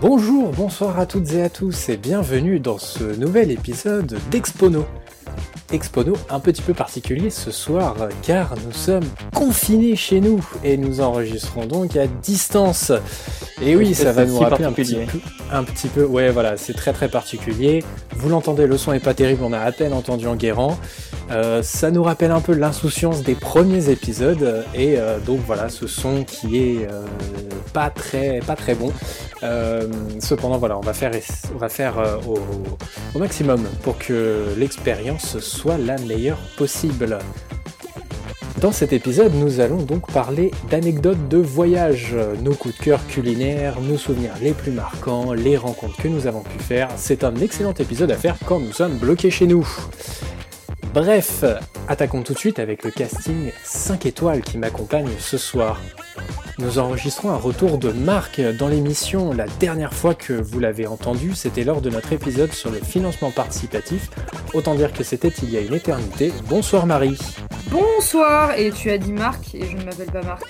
Bonjour, bonsoir à toutes et à tous et bienvenue dans ce nouvel épisode d'Expono. Expono un petit peu particulier ce soir car nous sommes confinés chez nous et nous enregistrons donc à distance. Et oui, ça va nous rappeler un petit peu, un petit peu, ouais voilà, c'est très très particulier. Vous l'entendez, le son est pas terrible, on a à peine entendu en guérant. Euh, ça nous rappelle un peu l'insouciance des premiers épisodes et euh, donc voilà, ce son qui est euh, pas très pas très bon. cependant voilà, on va faire on va faire au, au maximum pour que l'expérience soit la meilleure possible. Dans cet épisode, nous allons donc parler d'anecdotes de voyage, nos coups de cœur culinaires, nos souvenirs les plus marquants, les rencontres que nous avons pu faire. C'est un excellent épisode à faire quand nous sommes bloqués chez nous. Bref, attaquons tout de suite avec le casting 5 étoiles qui m'accompagne ce soir. Nous enregistrons un retour de Marc dans l'émission. La dernière fois que vous l'avez entendu, c'était lors de notre épisode sur le financement participatif. Autant dire que c'était il y a une éternité. Bonsoir Marie. Bonsoir, et tu as dit Marc et je ne m'appelle pas Marc.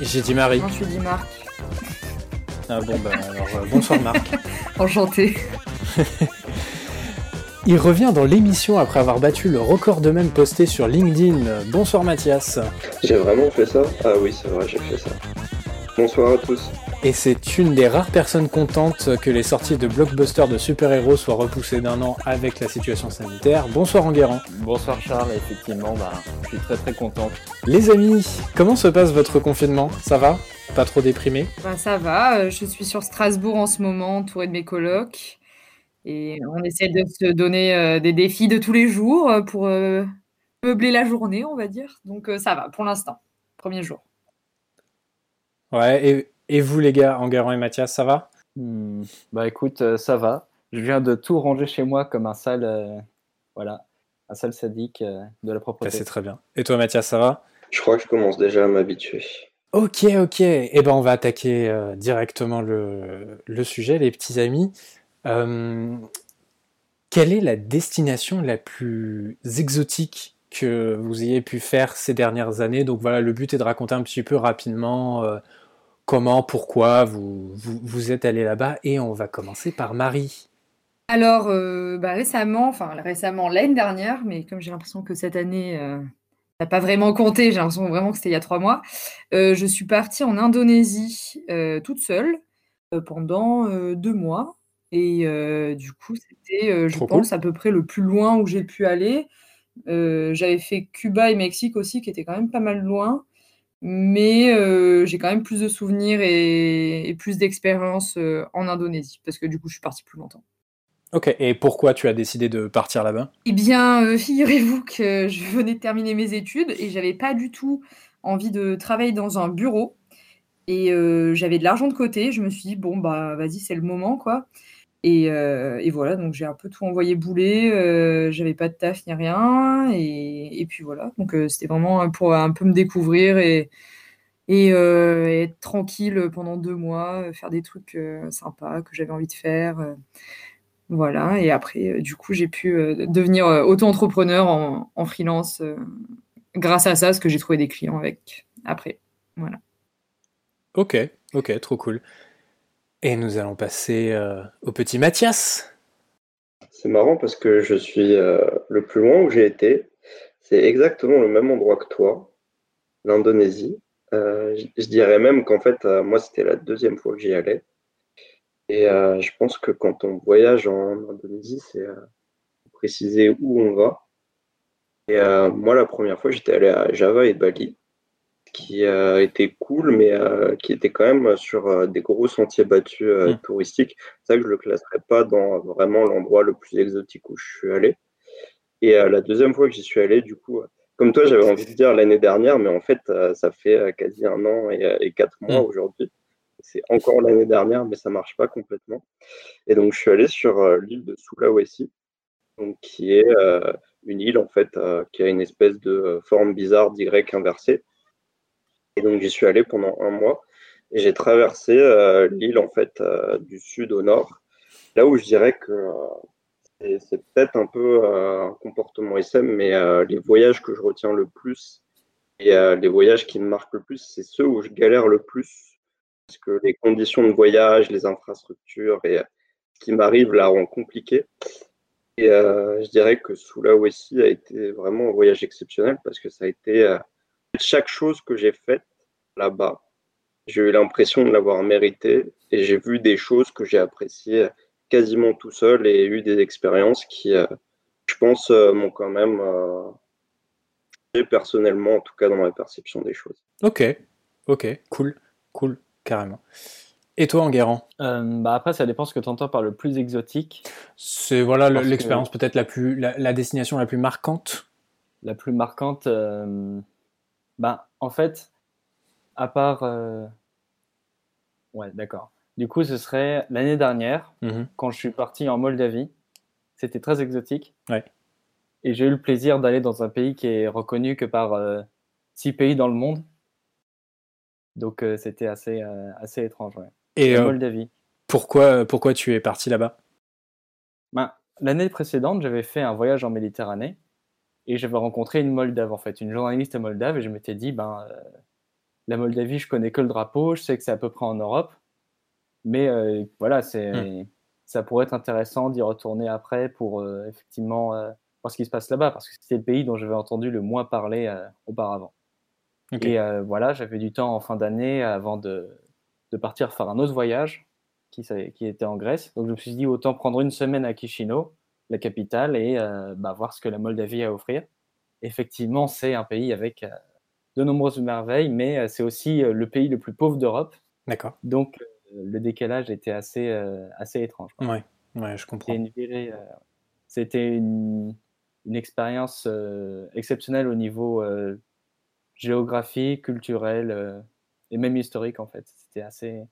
J'ai dit Marie. Non, tu dis Marc. Ah bon, bah alors euh, bonsoir Marc. Enchanté. Il revient dans l'émission après avoir battu le record de même posté sur LinkedIn. Bonsoir Mathias. J'ai vraiment fait ça? Ah oui, c'est vrai, j'ai fait ça. Bonsoir à tous. Et c'est une des rares personnes contentes que les sorties de blockbusters de super-héros soient repoussées d'un an avec la situation sanitaire. Bonsoir Enguerrand. Bonsoir Charles, effectivement, bah, je suis très très contente. Les amis, comment se passe votre confinement? Ça va? Pas trop déprimé? Bah ça va, euh, je suis sur Strasbourg en ce moment, entouré de mes colocs. Et on essaie de se donner euh, des défis de tous les jours euh, pour euh, meubler la journée, on va dire. Donc ça va pour l'instant. Premier jour. Ouais, et, et vous les gars, Enguerrand et Mathias, ça va? Hmm, Bah écoute, ça va. Je viens de tout ranger chez moi comme un sale, voilà, un sale sadique de la propreté. C'est très bien. Et toi Mathias, ça va? Je crois que je commence déjà à m'habituer. Ok, ok. Et eh ben on va attaquer directement le, le, sujet, les petits amis. Euh, quelle est la destination la plus exotique que vous ayez pu faire ces dernières années? Donc voilà, le but est de raconter un petit peu rapidement euh, comment, pourquoi vous, vous, êtes allé là-bas. Et on va commencer par Marie. Alors, euh, bah, récemment, enfin récemment l'année dernière, mais comme j'ai l'impression que cette année n'a pas vraiment compté, j'ai l'impression vraiment que c'était il y a trois mois, je suis partie en Indonésie toute seule pendant deux mois. Et du coup, c'était, je pense, à peu près le plus loin où j'ai pu aller. j'avais fait Cuba et Mexique aussi, qui étaient quand même pas mal loin. Mais j'ai quand même plus de souvenirs et, plus d'expérience en Indonésie, parce que du coup, je suis partie plus longtemps. Ok, et pourquoi tu as décidé de partir là-bas? Eh bien, figurez-vous que je venais de terminer mes études et j'avais pas du tout envie de travailler dans un bureau. Et j'avais de l'argent de côté. Je me suis dit, bon, bah, vas-y, c'est le moment, quoi. Euh, et, voilà, donc j'ai un peu tout envoyé bouler, euh, j'avais pas de taf ni rien, et, puis voilà, donc euh, c'était vraiment pour un peu me découvrir et, et être tranquille pendant deux mois, faire des trucs sympas que j'avais envie de faire. voilà, et après, du coup, j'ai pu devenir auto-entrepreneur en, en, freelance grâce à ça, parce que j'ai trouvé des clients avec après. Voilà. Ok, ok, trop cool. Et nous allons passer euh, au petit Mathias. C'est marrant parce que je suis euh, le plus loin où j'ai été. C'est exactement le même endroit que toi, l'Indonésie. Euh, je, dirais même qu'en fait, moi, c'était la deuxième fois que j'y allais. Et je pense que quand on voyage en Indonésie, c'est préciser où on va. Et moi, la première fois, j'étais allé à Java et Bali qui a été cool, mais euh, qui était quand même sur euh, des gros sentiers battus euh, mm. touristiques. C'est ça que je le classerais pas dans vraiment l'endroit le plus exotique où je suis allé. Et la deuxième fois que j'y suis allé, du coup, comme toi, j'avais envie de dire l'année dernière, mais en fait, ça fait quasi un an et, quatre mois mm. aujourd'hui. C'est encore l'année dernière, mais ça marche pas complètement. Et donc, je suis allé sur l'île de Sulawesi, donc, qui est une île en fait qui a une espèce de forme bizarre d'Y inversée et donc j'y suis allé pendant un mois et j'ai traversé euh, l'île en fait euh, du sud au nord. Là où je dirais que euh, c'est peut-être un peu un comportement SM, mais les voyages que je retiens le plus et les voyages qui me marquent le plus, c'est ceux où je galère le plus. parce que les conditions de voyage, les infrastructures et ce qui m'arrive la rend compliqué. Et je dirais que Sulawesi a été vraiment un voyage exceptionnel parce que ça a été chaque chose que j'ai faite là-bas, j'ai eu l'impression de l'avoir mérité et j'ai vu des choses que j'ai appréciées quasiment tout seul et eu des expériences qui, euh, je pense, euh, m'ont quand même euh, personnellement, en tout cas dans ma perception des choses. Ok, ok, cool, cool, carrément. Et toi, Enguerrand? Bah Après, ça dépend ce que tu entends par le plus exotique. C'est voilà l'expérience peut-être la plus, la, destination la plus marquante? La plus marquante, bah, en fait, à part. Euh, ouais, d'accord. Du coup, ce serait l'année dernière, mhm. quand je suis parti en Moldavie. C'était très exotique. Ouais. Et j'ai eu le plaisir d'aller dans un pays qui est reconnu que par euh, six pays dans le monde. Donc, euh, c'était assez, assez étrange. Ouais. Et Moldavie. Pourquoi, pourquoi tu es parti là-bas? Ben, L'année précédente, j'avais fait un voyage en Méditerranée et j'avais rencontré une Moldave, en fait, une journaliste moldave, et je m'étais dit, ben, la Moldavie, je connais que le drapeau, je sais que c'est à peu près en Europe, mais euh, voilà, c'est, hmm. ça pourrait être intéressant d'y retourner après pour euh, effectivement euh, voir ce qui se passe là-bas, parce que c'est le pays dont j'avais entendu le moins parler auparavant. Et voilà, j'avais du temps en fin d'année avant de, de, partir faire un autre voyage qui, qui, était en Grèce. Donc je me suis dit autant prendre une semaine à Chisinau, la capitale, et bah, voir ce que la Moldavie a à offrir. Effectivement, c'est un pays avec de nombreuses merveilles, mais euh, c'est aussi euh, le pays le plus pauvre d'Europe. D'accord. Donc, euh, le décalage était assez, assez étrange. Oui, ouais, je comprends. C'était une, une, expérience exceptionnelle au niveau géographique, culturel et même historique, en fait. C'était assez,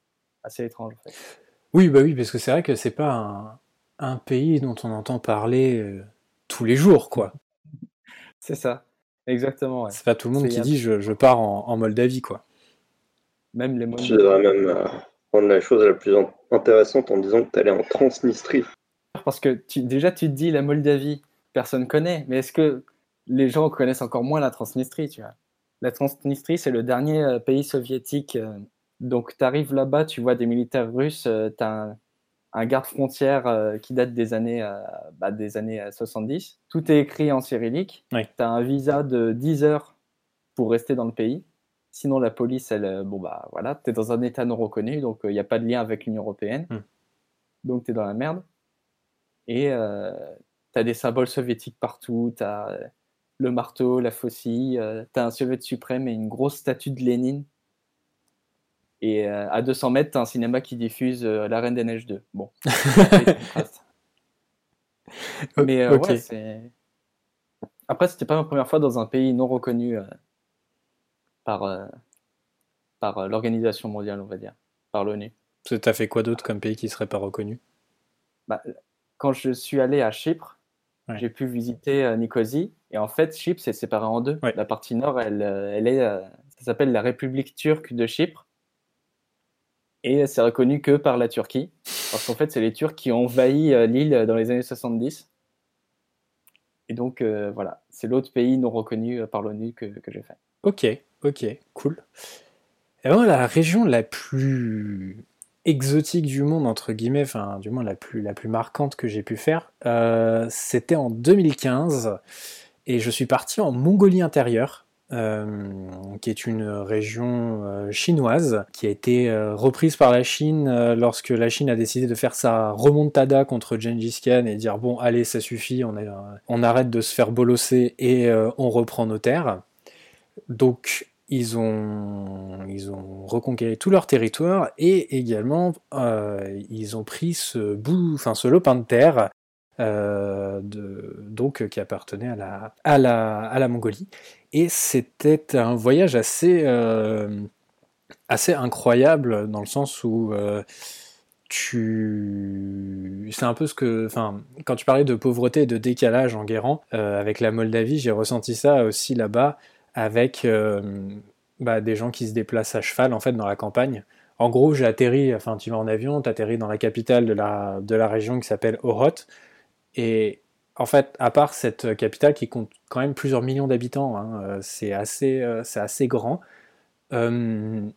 assez étrange, en fait. Oui, bah oui, parce que c'est vrai que c'est pas un, un, pays dont on entend parler tous les jours, quoi. c'est ça. Exactement. Ouais. C'est pas tout le monde qui dit je, je pars en, en, Moldavie, quoi. Même les Tu devrais même euh, prendre la chose la plus intéressante en disant que tu allais en Transnistrie. Parce que tu, déjà, tu te dis la Moldavie, personne connaît, mais est-ce que les gens connaissent encore moins la Transnistrie, tu vois? La Transnistrie, c'est le dernier euh, pays soviétique. Euh, donc, tu arrives là-bas, tu vois des militaires russes, tu as un garde-frontière euh, qui date des années, euh, bah, des années 70. Euh, Tout est écrit en cyrillique. Tu as un visa de 10 heures pour rester dans le pays. Sinon, la police, elle, bon, bah voilà, tu es dans un état non reconnu, donc il n'y a pas de lien avec l'Union européenne. Hmm. Donc, tu es dans la merde. Et tu as des symboles soviétiques partout. Tu as le marteau, la faucille. tu as un soviet suprême et une grosse statue de Lénine et euh, à 200 mètres, as un cinéma qui diffuse euh, La Reine des Neiges 2. Bon. Mais euh, ouais, c'est. Après, c'était pas ma première fois dans un pays non reconnu par, par l'Organisation mondiale, on va dire, par l'ONU. Tu as fait quoi d'autre comme pays qui serait pas reconnu? Bah, Quand je suis allé à Chypre, j'ai pu visiter Nicosie. Et en fait, Chypre, c'est séparé en deux. La partie nord, elle, elle est, ça s'appelle la République turque de Chypre. Et c'est reconnu que par la Turquie, parce qu'en fait, c'est les Turcs qui ont envahi euh, l'île dans les années 70. Et donc, euh, voilà, c'est l'autre pays non reconnu euh, par l'ONU que, que j'ai fait. Ok, ok, cool. Vraiment, la région la plus exotique du monde, entre guillemets, enfin, du moins la plus, la plus marquante que j'ai pu faire, c'était en 2015. Et je suis parti en Mongolie intérieure. Euh, qui est une région euh, chinoise qui a été euh, reprise par la Chine lorsque la Chine a décidé de faire sa remontada contre Gengis Khan et dire bon allez ça suffit, on, arrête de se faire bolosser et on reprend nos terres. Donc ils ont, ils ont reconquéré tout leur territoire et également ils ont pris ce bout, enfin ce lopin de terre de, donc qui appartenait à la, à la, à la Mongolie et c'était un voyage assez, euh, assez incroyable dans le sens où euh, tu... c'est un peu ce que, enfin, quand tu parlais de pauvreté et de décalage en guérant euh, avec la Moldavie, j'ai ressenti ça aussi là-bas avec bah, des gens qui se déplacent à cheval en fait dans la campagne. En gros, j'ai atterri, enfin, tu vas en avion, tu atterris dans la capitale de la, de la région qui s'appelle Orot, et en fait, à part cette capitale qui compte quand même plusieurs millions d'habitants, hein, euh, c'est assez, euh, assez grand, euh,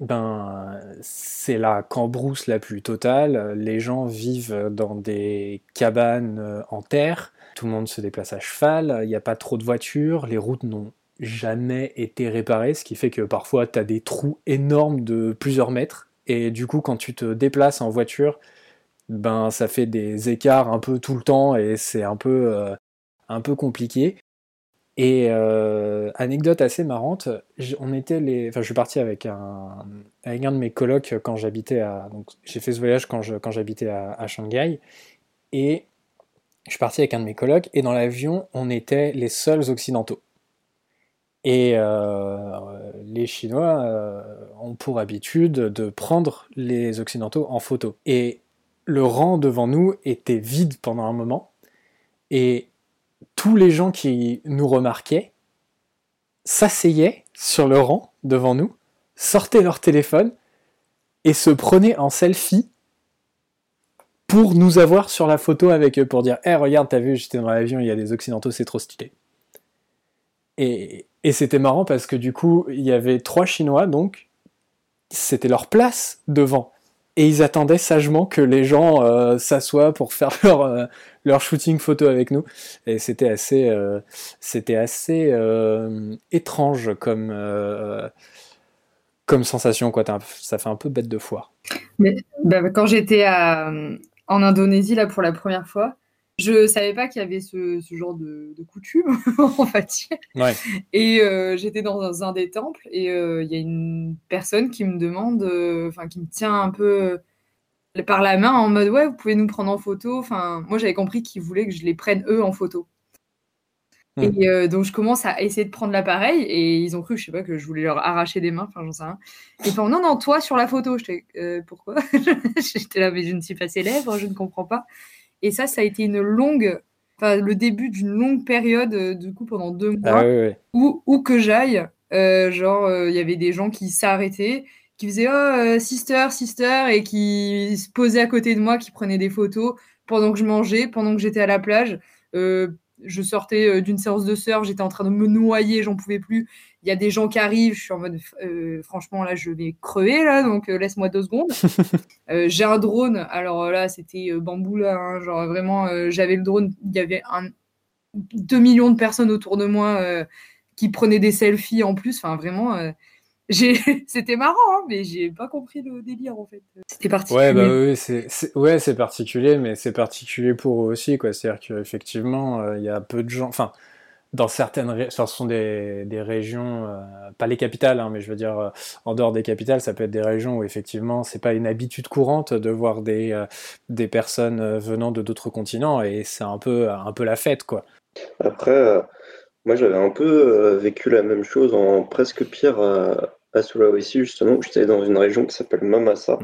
ben, c'est la cambrousse la plus totale. Les gens vivent dans des cabanes en terre. Tout le monde se déplace à cheval. Il n'y a pas trop de voitures. Les routes n'ont jamais été réparées, ce qui fait que parfois tu as des trous énormes de plusieurs mètres. Et du coup, quand tu te déplaces en voiture, ben ça fait des écarts un peu tout le temps et c'est un peu euh, un peu compliqué. Et euh, anecdote assez marrante, on était les, enfin, je suis parti avec un, avec un de mes colocs quand j'habitais à, donc j'ai fait ce voyage quand je, quand j'habitais à, Shanghai, et je suis parti avec un de mes colocs et dans l'avion on était les seuls occidentaux. Et euh, les Chinois euh, ont pour habitude de prendre les occidentaux en photo. Et le rang devant nous était vide pendant un moment, et tous les gens qui nous remarquaient s'asseyaient sur le rang devant nous, sortaient leur téléphone et se prenaient en selfie pour nous avoir sur la photo avec eux, pour dire Eh, regarde, t'as vu, j'étais dans l'avion, il y a des Occidentaux, c'est trop stylé. Et, et c'était marrant parce que du coup, il y avait trois Chinois, donc c'était leur place devant et ils attendaient sagement que les gens euh, s'assoient pour faire leur, euh, leur shooting photo avec nous. Et c'était assez, euh, c'était assez étrange comme, comme sensation. Quoi. Ça fait un peu bête de foire. Mais, bah, quand j'étais en Indonésie là, pour la première fois, je savais pas qu'il y avait ce, genre de, coutume, en fait. Et euh, j'étais dans un, des temples et euh, il y a une personne qui me demande, euh, enfin, qui me tient un peu par la main en mode ouais, vous pouvez nous prendre en photo. Enfin, moi j'avais compris qu'ils voulaient que je les prenne eux en photo. Hmm. Et donc je commence à essayer de prendre l'appareil et ils ont cru, je sais pas, que je voulais leur arracher des mains, enfin j'en sais rien. Et enfin non non toi sur la photo, j'étais pourquoi? J'étais là mais je ne suis pas célèbre, je ne comprends pas. Et ça, ça a été une longue, enfin, le début d'une longue période, euh, du coup, pendant deux mois, ah Où, où, que j'aille, euh, genre, euh, il y avait des gens qui s'arrêtaient, qui faisaient Oh, sister, sister, et qui se posaient à côté de moi, qui prenaient des photos pendant que je mangeais, pendant que j'étais à la plage je sortais euh, d'une séance de surf, j'étais en train de me noyer, j'en pouvais plus. Il y a des gens qui arrivent, je suis en mode, euh, franchement, là, je vais crever, là, donc euh, laisse-moi deux secondes. j'ai un drone, alors là, c'était bambou, là, hein, genre vraiment, j'avais le drone, il y avait un, 2 millions de personnes autour de moi qui prenaient des selfies en plus, enfin, vraiment c'était marrant, hein, mais j'ai pas compris le délire en fait. C'était particulier. Ouais, bah oui, c'est ouais, c'est particulier, mais c'est particulier pour eux aussi, quoi. C'est-à-dire qu'effectivement, euh, il y a peu de gens. Enfin, dans certaines, ce sont des, des régions, euh, pas les capitales, hein, mais je veux dire euh, en dehors des capitales, ça peut être des régions où effectivement, c'est pas une habitude courante de voir des des personnes venant de d'autres continents, et c'est un peu un peu la fête, quoi. Après. Moi, j'avais un peu vécu la même chose en presque pire à Sulawesi, justement, j'étais dans une région qui s'appelle Mamasa.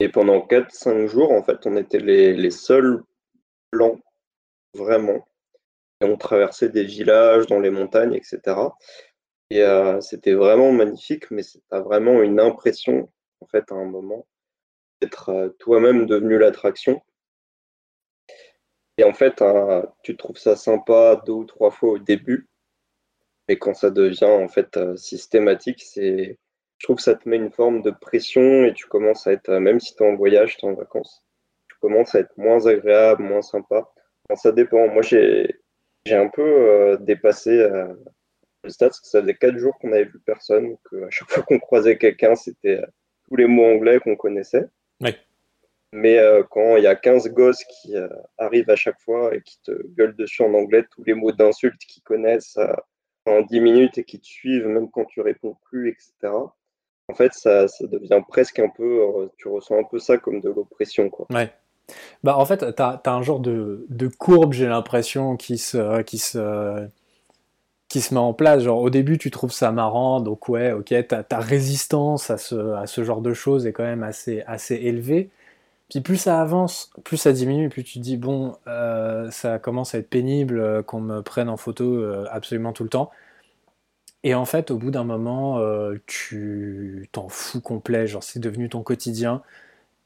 Et pendant 4-5 jours, en fait, on était les, les seuls blancs, vraiment. Et on traversait des villages dans les montagnes, etc. Et euh, c'était vraiment magnifique, mais c'était vraiment une impression, en fait, à un moment, d'être euh, toi-même devenu l'attraction. Et en fait, euh, tu trouves ça sympa deux ou trois fois au début, mais quand ça devient en fait euh, systématique, c'est, je trouve que ça te met une forme de pression et tu commences à être, euh, même si tu es en voyage, tu es en vacances, tu commences à être moins agréable, moins sympa. ça dépend. Moi, j'ai, j'ai un peu euh, dépassé le stade parce que ça faisait quatre jours qu'on n'avait vu personne, qu'à chaque fois qu'on croisait quelqu'un, c'était tous les mots anglais qu'on connaissait. Mais quand il y a 15 gosses qui arrivent à chaque fois et qui te gueulent dessus en anglais tous les mots d'insultes qu'ils connaissent, en 10 minutes et qui te suivent même quand tu réponds plus, etc. En fait, ça, ça devient presque un peu, euh, tu ressens un peu ça comme de l'oppression. Quoi. Ouais. Bah, en fait, tu as, un genre de, de courbe, j'ai l'impression, qui se, qui, se, qui se met en place. Genre, au début, tu trouves ça marrant, donc ouais, ok, ta, ta résistance à ce, à ce genre de choses est quand même assez, assez élevée. Puis plus ça avance, plus ça diminue, plus tu te dis, bon, euh, ça commence à être pénible euh, qu'on me prenne en photo euh, absolument tout le temps. Et en fait, au bout d'un moment, tu t'en fous complet, genre c'est devenu ton quotidien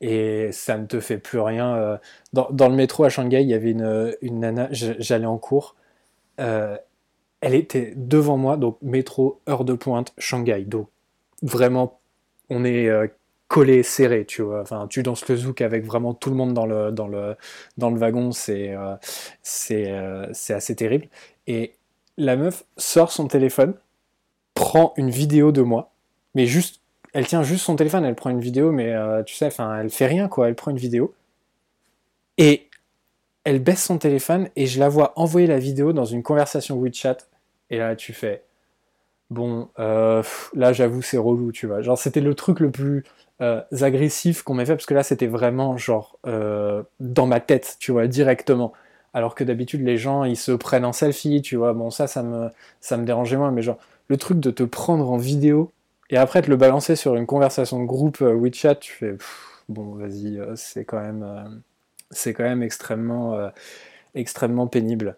et ça ne te fait plus rien. Dans, le métro à Shanghai, il y avait une, une nana, j'allais en cours, elle était devant moi, donc métro, heure de pointe, Shanghai, donc vraiment on est collé, serré, tu vois. Enfin, tu danses le zouk avec vraiment tout le monde dans le, dans le, dans le wagon, c'est euh, euh, c'est assez terrible. Et la meuf sort son téléphone, prend une vidéo de moi, mais juste, elle tient juste son téléphone, elle prend une vidéo, mais euh, tu sais, enfin, elle fait rien, quoi. Elle prend une vidéo. Et elle baisse son téléphone et je la vois envoyer la vidéo dans une conversation WeChat. Et là, tu fais, bon, là, j'avoue, c'est relou, tu vois. Genre, c'était le truc le plus euh, agressif qu'on m'ait fait parce que là, c'était vraiment genre euh, dans ma tête, tu vois, directement. Alors que d'habitude, les gens, ils se prennent en selfie, tu vois. Bon, ça, ça me, ça me dérangeait moins, mais genre, le truc de te prendre en vidéo et après de le balancer sur une conversation de groupe euh, WeChat, tu fais, bon, vas-y, c'est quand même, c'est quand même extrêmement, extrêmement pénible.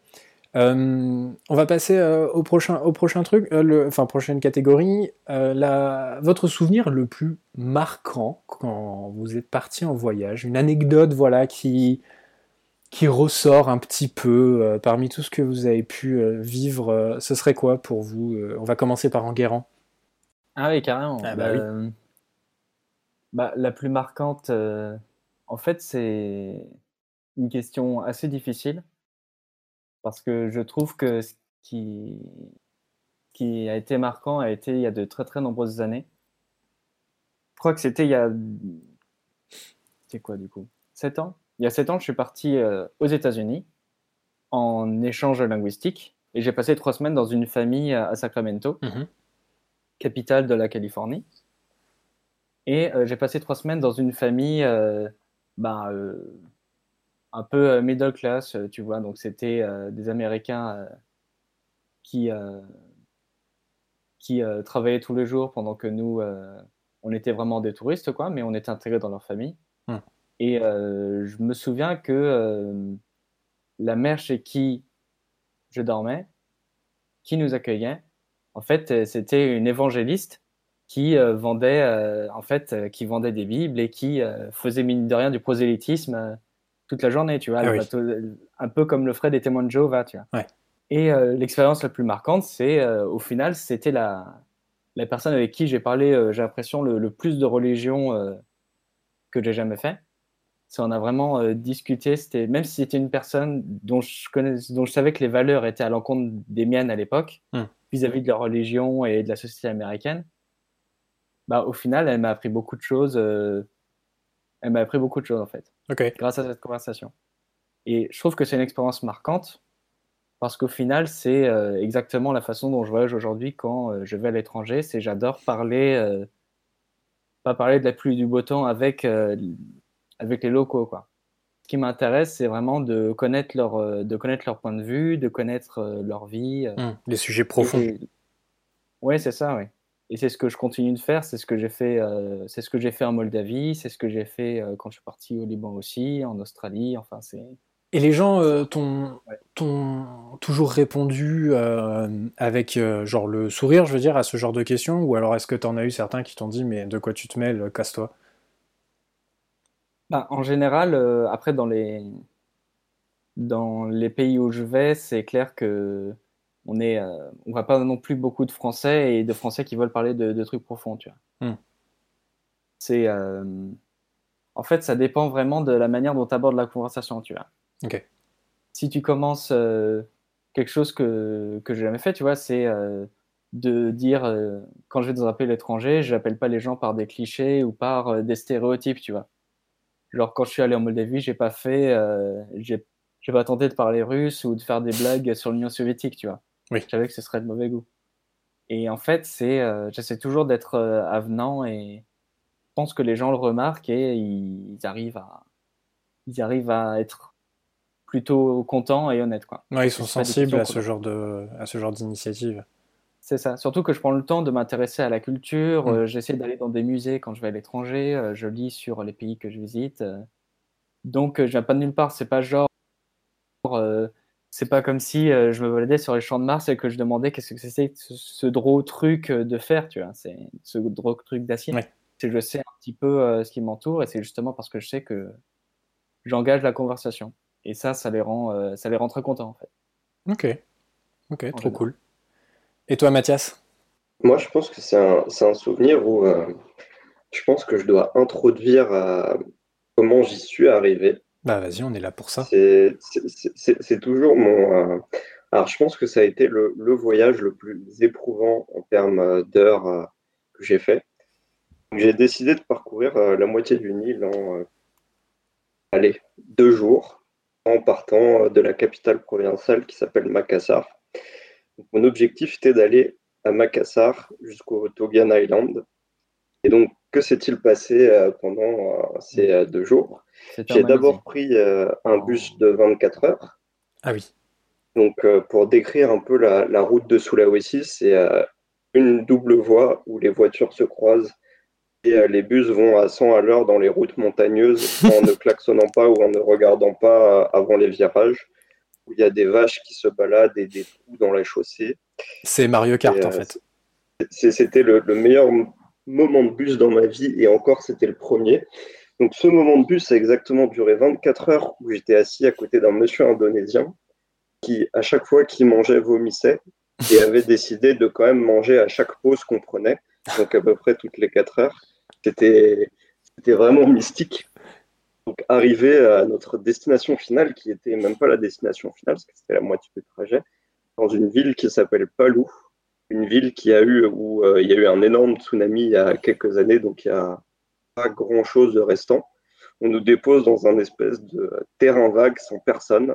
Euh, on va passer euh, au prochain, au prochain truc, euh, le, enfin prochaine catégorie. Euh, la, votre souvenir le plus marquant quand vous êtes parti en voyage, une anecdote, voilà, qui qui ressort un petit peu euh, parmi tout ce que vous avez pu euh, vivre. euh, ce serait quoi pour vous Euh, On va commencer par Enguerrand. Ah oui, carrément. Ah bah oui. Euh, bah, la plus marquante, euh, en fait, c'est une question assez difficile parce que je trouve que ce qui, qui a été marquant a été il y a de très très nombreuses années. Je crois que c'était il y a... C'est quoi du coup? 7 ans? Il y a 7 ans, je suis parti euh, aux États-Unis en échange linguistique et j'ai passé trois semaines dans une famille à Sacramento Mhm. capitale de la Californie. Et euh, j'ai passé trois semaines dans une famille euh, ben, un peu euh, middle class, euh, tu vois. Donc c'était euh, des Américains euh, qui, euh, qui travaillaient tous les jours pendant que nous, on était vraiment des touristes, quoi, mais on était intégrés dans leur famille. Hmm. Et je me souviens que la mère chez qui je dormais, qui nous accueillait, en fait, c'était une évangéliste qui vendait, en fait, qui vendait des bibles et qui faisait mine de rien du prosélytisme toute la journée, tu vois, Ah le oui. bateau- un peu comme le ferait des témoins de Jéhovah, tu vois. Ouais. Et euh, l'expérience la plus marquante, c'est euh, au final, c'était la, la personne avec qui j'ai parlé, euh, j'ai l'impression, le, le plus de religion que j'ai jamais fait. C'est on a vraiment discuté, c'était même si c'était une personne dont je connais, dont je savais que les valeurs étaient à l'encontre des miennes à l'époque, Hmm. vis-à-vis de leur religion et de la société américaine. Bah, au final, elle m'a appris beaucoup de choses. elle m'a appris beaucoup de choses en fait Grâce à cette conversation. Et je trouve que c'est une expérience marquante parce qu'au final, c'est euh, exactement la façon dont je voyage aujourd'hui quand euh, je vais à l'étranger. C'est j'adore parler, euh, pas parler de la pluie et du beau temps avec, avec les locaux. Quoi. Ce qui m'intéresse, c'est vraiment de connaître, leur, de connaître leur point de vue, de connaître leur vie. Hmm, Des sujets profonds. Ouais, c'est ça, oui. Et c'est ce que je continue de faire, c'est ce que j'ai fait, euh, c'est ce que j'ai fait en Moldavie, c'est ce que j'ai fait euh, quand je suis parti au Liban aussi, en Australie, enfin c'est. Et les gens euh, t'ont Ouais. toujours répondu avec genre le sourire, je veux dire, à ce genre de questions, ou alors est-ce que t'en as eu certains qui t'ont dit mais de quoi tu te mêles, casse-toi? Bah, en général, après dans les dans les pays où je vais, c'est clair que on est, euh, on voit pas non plus beaucoup de Français et de Français qui veulent parler de, de trucs profonds, tu vois. Hmm. C'est, euh, en fait, ça dépend vraiment de la manière dont tu abordes la conversation, tu vois. Si tu commences euh, quelque chose que, que j'ai jamais fait, tu vois, c'est de dire, quand je vais dans un pays étranger, j'appelle pas les gens par des clichés ou par des stéréotypes, tu vois. Genre, quand je suis allé en Moldavie, j'ai pas fait, j'ai j'ai pas tenté de parler russe ou de faire des blagues sur l'Union soviétique, tu vois. Oui. Je savais que ce serait de mauvais goût. Et en fait, c'est, euh, j'essaie toujours d'être euh, avenant et je pense que les gens le remarquent et ils, ils arrivent à, ils arrivent à être plutôt contents et honnêtes, quoi. Ouais, ils sont sensibles à ce genre de à ce genre d'initiative. C'est ça. Surtout que je prends le temps de m'intéresser à la culture. Mm. euh, j'essaie d'aller dans des musées quand je vais à l'étranger. je lis sur les pays que je visite. donc, je viens pas de nulle part. C'est pas genre, c'est pas comme si euh, je me baladais sur les champs de Mars et que je demandais qu'est-ce que c'est que ce, ce drôle truc euh, de fer, tu vois. C'est ce drôle truc d'acier. Ouais. C'est je sais un petit peu euh, ce qui m'entoure et c'est justement parce que je sais que j'engage la conversation. Et ça, ça les rend, euh, ça les rend très contents en fait. Ok. Ok, trop général. cool. Et toi, Mathias? Moi, je pense que c'est un, c'est un souvenir où, euh, je pense que je dois introduire euh, comment j'y suis arrivé. Bah vas-y, on est là pour ça. C'est toujours mon... Euh, alors je pense que ça a été le, voyage le plus éprouvant en termes d'heures que j'ai fait. J'ai décidé de parcourir la moitié du Nil en allez, deux jours en partant de la capitale provinciale qui s'appelle Makassar. mon objectif était d'aller à Makassar jusqu'au Togan Island. Et donc, que s'est-il passé euh, pendant euh, ces euh, deux jours? J'ai d'abord pris un bus de 24 heures. Ah oui. Donc, pour décrire un peu la, route de Sulawesi, c'est une double voie où les voitures se croisent et les bus vont à 100 à l'heure dans les routes montagneuses en ne klaxonnant pas ou en ne regardant pas avant les virages, où il y a des vaches qui se baladent et des trous dans la chaussée. C'est Mario Kart en fait. C'était le, meilleur moment de bus dans ma vie et encore c'était le premier. Donc ce moment de bus a exactement duré 24 heures où j'étais assis à côté d'un monsieur indonésien qui à chaque fois qu'il mangeait vomissait et avait décidé de quand même manger à chaque pause qu'on prenait, donc à peu près toutes les 4 heures. C'était vraiment mystique. Donc arrivé à notre destination finale qui était même pas la destination finale parce que c'était la moitié du trajet dans une ville qui s'appelle Palu, une ville qui a eu où euh, il y a eu un énorme tsunami il y a quelques années, donc il n'y a pas grand chose de restant. On nous dépose dans un espèce de terrain vague sans personne.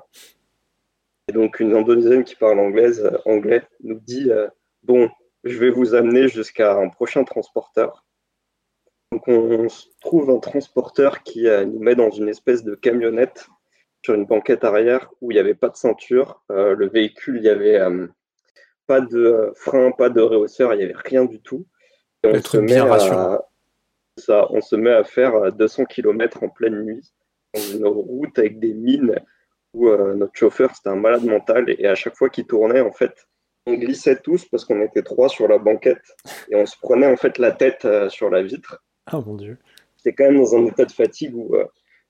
Et donc une Indonésienne qui parle anglaise, euh, anglais nous dit euh, Bon, je vais vous amener jusqu'à un prochain transporteur. Donc on, trouve un transporteur qui nous met dans une espèce de camionnette sur une banquette arrière où il n'y avait pas de ceinture. le véhicule, il y avait pas de frein, pas de réhausseur, il n'y avait rien du tout. on se met à, ça, on se met à faire 200 km en pleine nuit, dans une route avec des mines où euh, notre chauffeur, c'était un malade mental, et à chaque fois qu'il tournait, en fait, on glissait tous parce qu'on était trois sur la banquette, et on se prenait en fait la tête euh, sur la vitre. Ah mon dieu. J'étais quand même dans un état de fatigue où euh,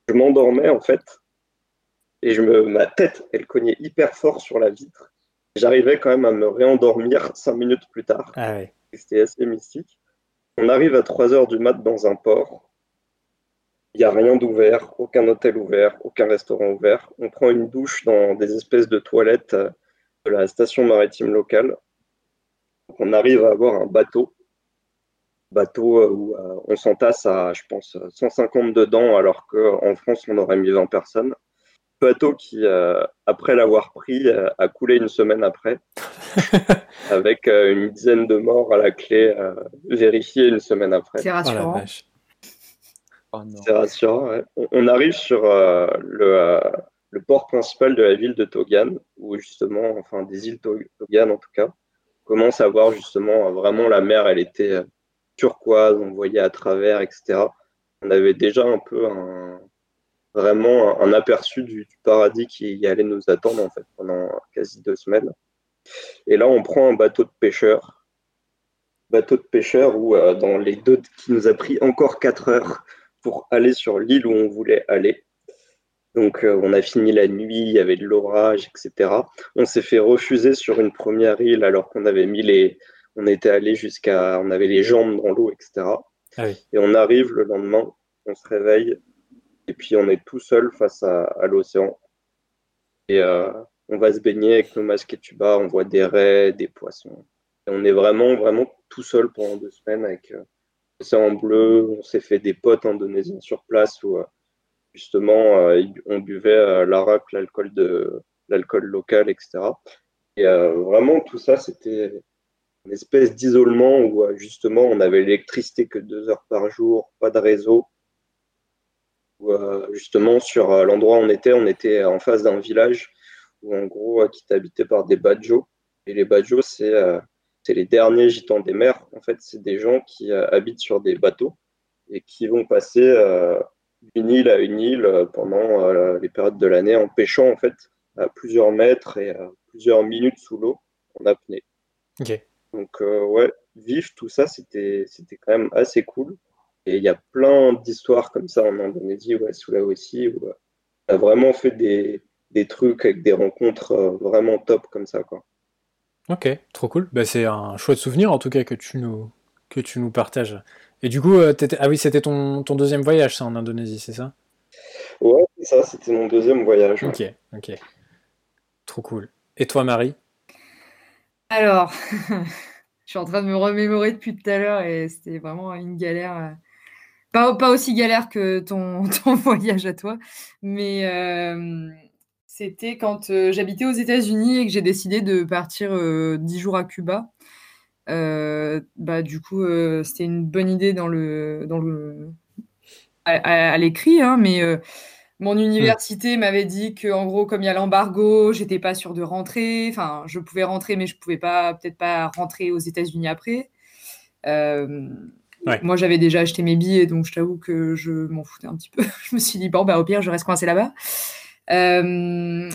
je m'endormais en fait, et je me, ma tête, elle cognait hyper fort sur la vitre. J'arrivais quand même à me réendormir cinq minutes plus tard. Ah C'était assez mystique. On arrive à 3 heures du mat dans un port. Il n'y a rien d'ouvert, aucun hôtel ouvert, aucun restaurant ouvert. On prend une douche dans des espèces de toilettes euh, de la station maritime locale. On arrive à avoir un bateau. Bateau euh, où euh, on s'entasse à, je pense, 150 dedans, alors qu'en France, on aurait mis 20 personnes bateau qui, euh, après l'avoir pris, euh, a coulé une semaine après, avec euh, une dizaine de morts à la clé, vérifiée une semaine après. C'est rassurant. Oh, C'est rassurant. On, arrive sur le, le, port principal de la ville de Togan, où justement, enfin des îles Togan en tout cas, on commence à voir justement vraiment la mer, elle était turquoise, on voyait à travers, etc. On avait déjà un peu un, vraiment un, aperçu du, paradis qui allait nous attendre en fait pendant quasi deux semaines. Et là, on prend un bateau de pêcheur, bateau de pêcheur où euh, dans les deux qui nous a pris encore quatre heures pour aller sur l'île où on voulait aller. Donc euh, on a fini la nuit, il y avait de l'orage, etc. On s'est fait refuser sur une première île alors qu'on avait mis les, on était allé jusqu'à, on avait les jambes dans l'eau, etc. Ah Et on arrive le lendemain, on se réveille, et puis on est tout seul face à, l'océan. Et euh, on va se baigner avec nos masques et tuba, on voit des raies, des poissons. Et on est vraiment, vraiment tout seul pendant deux semaines avec euh, l'océan bleu. On s'est fait des potes indonésiens sur place où euh, justement on buvait l'arak, l'alcool de l'alcool local, etc. Et vraiment tout ça, c'était une espèce d'isolement où justement on avait l'électricité que deux heures par jour, pas de réseau, euh, justement sur euh, l'endroit où on était, on était en face d'un village où en gros qui est habité par des badjos. Et les badjos, c'est euh, les derniers gitans des mers. En fait, c'est des gens qui habitent sur des bateaux et qui vont passer d'une île à une île pendant les périodes de l'année en pêchant en fait à plusieurs mètres et à plusieurs minutes sous l'eau en apnée. Donc ouais, vivre tout ça, c'était quand même assez cool. Et il y a plein d'histoires comme ça en Indonésie ou à Sulawesi où euh, on a vraiment fait des, des trucs avec des rencontres euh, vraiment top comme ça. Quoi. Ok, trop cool. Bah, c'est un chouette souvenir en tout cas que tu nous, que tu nous partages. Et du coup, ah oui, c'était ton, ton deuxième voyage, ça, en Indonésie, c'est ça? Ouais, c'est ça, c'était mon deuxième voyage. Ok, ok. Trop cool. Et toi, Marie? Alors, je suis en train de me remémorer depuis tout à l'heure et c'était vraiment une galère. Pas, pas aussi galère que ton, ton voyage à toi, mais c'était quand euh, j'habitais aux États-Unis et que j'ai décidé de partir euh, dix jours à Cuba. Euh, bah, du coup, c'était une bonne idée dans le, dans le, à, l'écrit, hein, mais mon université m'avait dit que, en gros, comme il y a l'embargo, j'étais pas sûre de rentrer. Enfin, je pouvais rentrer, mais je pouvais pas, peut-être pas rentrer aux États-Unis après. Moi, j'avais déjà acheté mes billets, donc je t'avoue que je m'en foutais un petit peu. je me suis dit, bon, bah, au pire, je reste coincée là-bas. Euh,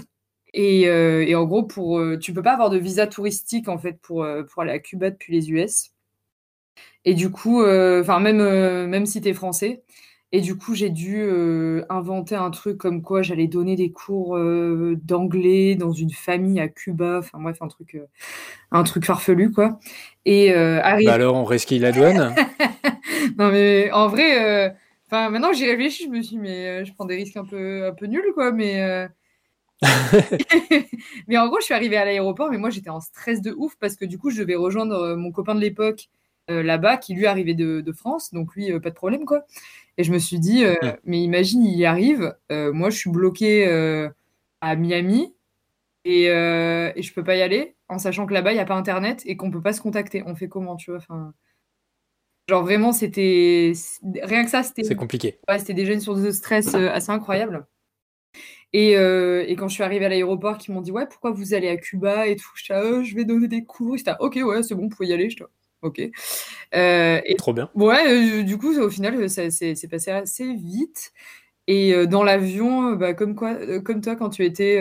et, euh, et, en gros, pour, euh, tu peux pas avoir de visa touristique en fait pour, pour aller à Cuba depuis les US. Et du coup, enfin même, même si tu es français, et du coup, j'ai dû inventer un truc comme quoi j'allais donner des cours d'anglais dans une famille à Cuba. Enfin bref, un truc, un truc farfelu quoi. Et bah alors, on resquille la douane? Non mais en vrai, Enfin, maintenant que j'y réfléchis, je me suis dit, mais euh, je prends des risques un peu, un peu nuls, quoi. Mais, euh. mais en gros, je suis arrivée à l'aéroport, mais moi, j'étais en stress de ouf parce que du coup, je devais rejoindre euh, mon copain de l'époque là-bas qui lui arrivait de, de France. Donc, lui, pas de problème, quoi. Et je me suis dit, mais imagine, il y arrive. moi, je suis bloquée à Miami et, et je peux pas y aller en sachant que là-bas, il n'y a pas Internet et qu'on peut pas se contacter. On fait comment, tu vois enfin, Genre vraiment, c'était. Rien que ça, c'était. C'est compliqué. Ouais, c'était déjà une source de stress euh, assez incroyable. Et, euh, et, quand je suis arrivée à l'aéroport, ils m'ont dit Ouais, pourquoi vous allez à Cuba et tout Je oh, je vais donner des cours. J'étais Ok, ouais, c'est bon, vous pouvez y aller. Je Ok. Euh, et, Trop bien. Ouais, du coup, au final, ça c'est passé assez vite. Et dans l'avion, bah, comme, quoi, comme toi, quand tu étais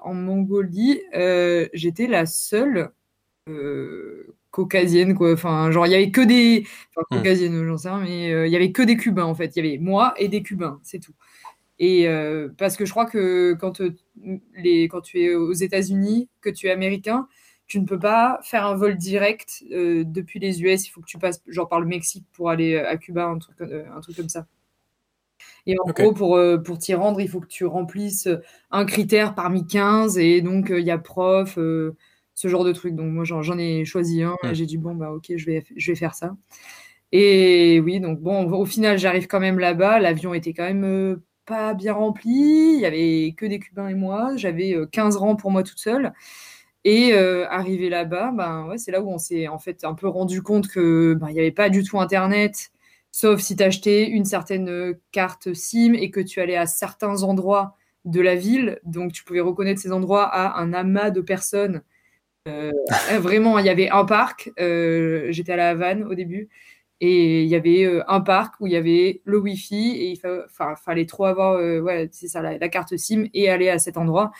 en Mongolie, j'étais la seule caucasienne quoi. Enfin genre il y avait que des enfin caucasienne j'en sais rien mais euh, il y avait que des cubains en fait. Il y avait moi et des cubains c'est tout. Et euh, parce que je crois que quand euh, les quand tu es aux États-Unis que tu es américain tu ne peux pas faire un vol direct depuis les US il faut que tu passes genre par le Mexique pour aller à Cuba un truc un truc comme ça et en gros, pour, pour t'y rendre, il faut que tu remplisses un critère parmi 15. Et donc, il y a prof, ce genre de truc. Donc moi j'en ai choisi un et j'ai dit bon bah ok je vais, je vais faire ça. Et oui donc bon au final j'arrive quand même là-bas. L'avion était quand même euh, pas bien rempli. Il y avait que des Cubains et moi. J'avais 15 euh, rangs pour moi toute seule. Et euh, arrivé là-bas, ben, ouais, c'est là où on s'est en fait un peu rendu compte que ben, il n'y avait pas du tout Internet, sauf si tu achetais une certaine carte SIM et que tu allais à certains endroits de la ville. Donc tu pouvais reconnaître ces endroits à un amas de personnes euh, vraiment, il y avait un parc. Euh, j'étais à la Havane au début. Et il y avait euh, un parc où il y avait le Wi-Fi et il fallait trop avoir ouais, c'est ça, la, carte SIM et aller à cet endroit.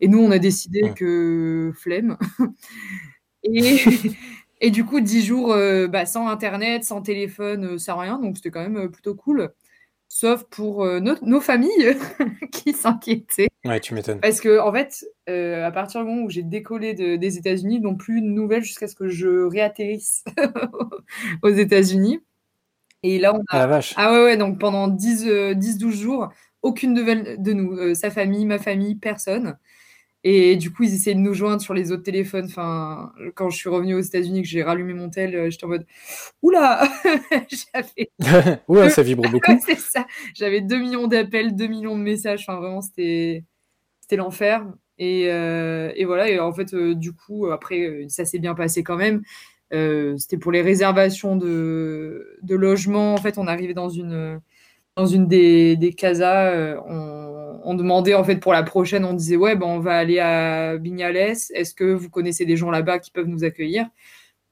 Et nous, on a décidé que flemme. et, et, du coup, 10 jours bah, sans Internet, sans téléphone, sans rien. Donc, c'était quand même plutôt cool sauf pour euh, nos, familles qui s'inquiétaient. Ouais, tu m'étonnes. Parce que, en fait, euh, à partir du moment où j'ai décollé des États-Unis, non plus de nouvelles jusqu'à ce que je réatterrisse aux États-Unis. Et là, on a. Ah la vache. Ah ouais, ouais, donc pendant 10-12 euh, jours, aucune nouvelle de nous. sa famille, ma famille, personne. Et du coup, ils essayaient de nous joindre sur les autres téléphones. Enfin, quand je suis revenue aux États-Unis, que j'ai rallumé mon tel, euh, j'étais en mode Oula J'avais. Oula, ça vibre beaucoup. c'est ça. J'avais 2 millions d'appels, 2 millions de messages. Enfin, vraiment, c'était, c'était l'enfer. Et, euh, et, voilà. Et en fait, euh, du coup, après, ça s'est bien passé quand même. c'était pour les réservations de, de logements. En fait, on arrivait dans une, dans une des, des casas. on on demandait en fait pour la prochaine, on disait ouais, ben, on va aller à Vignales. Est-ce que vous connaissez des gens là-bas qui peuvent nous accueillir?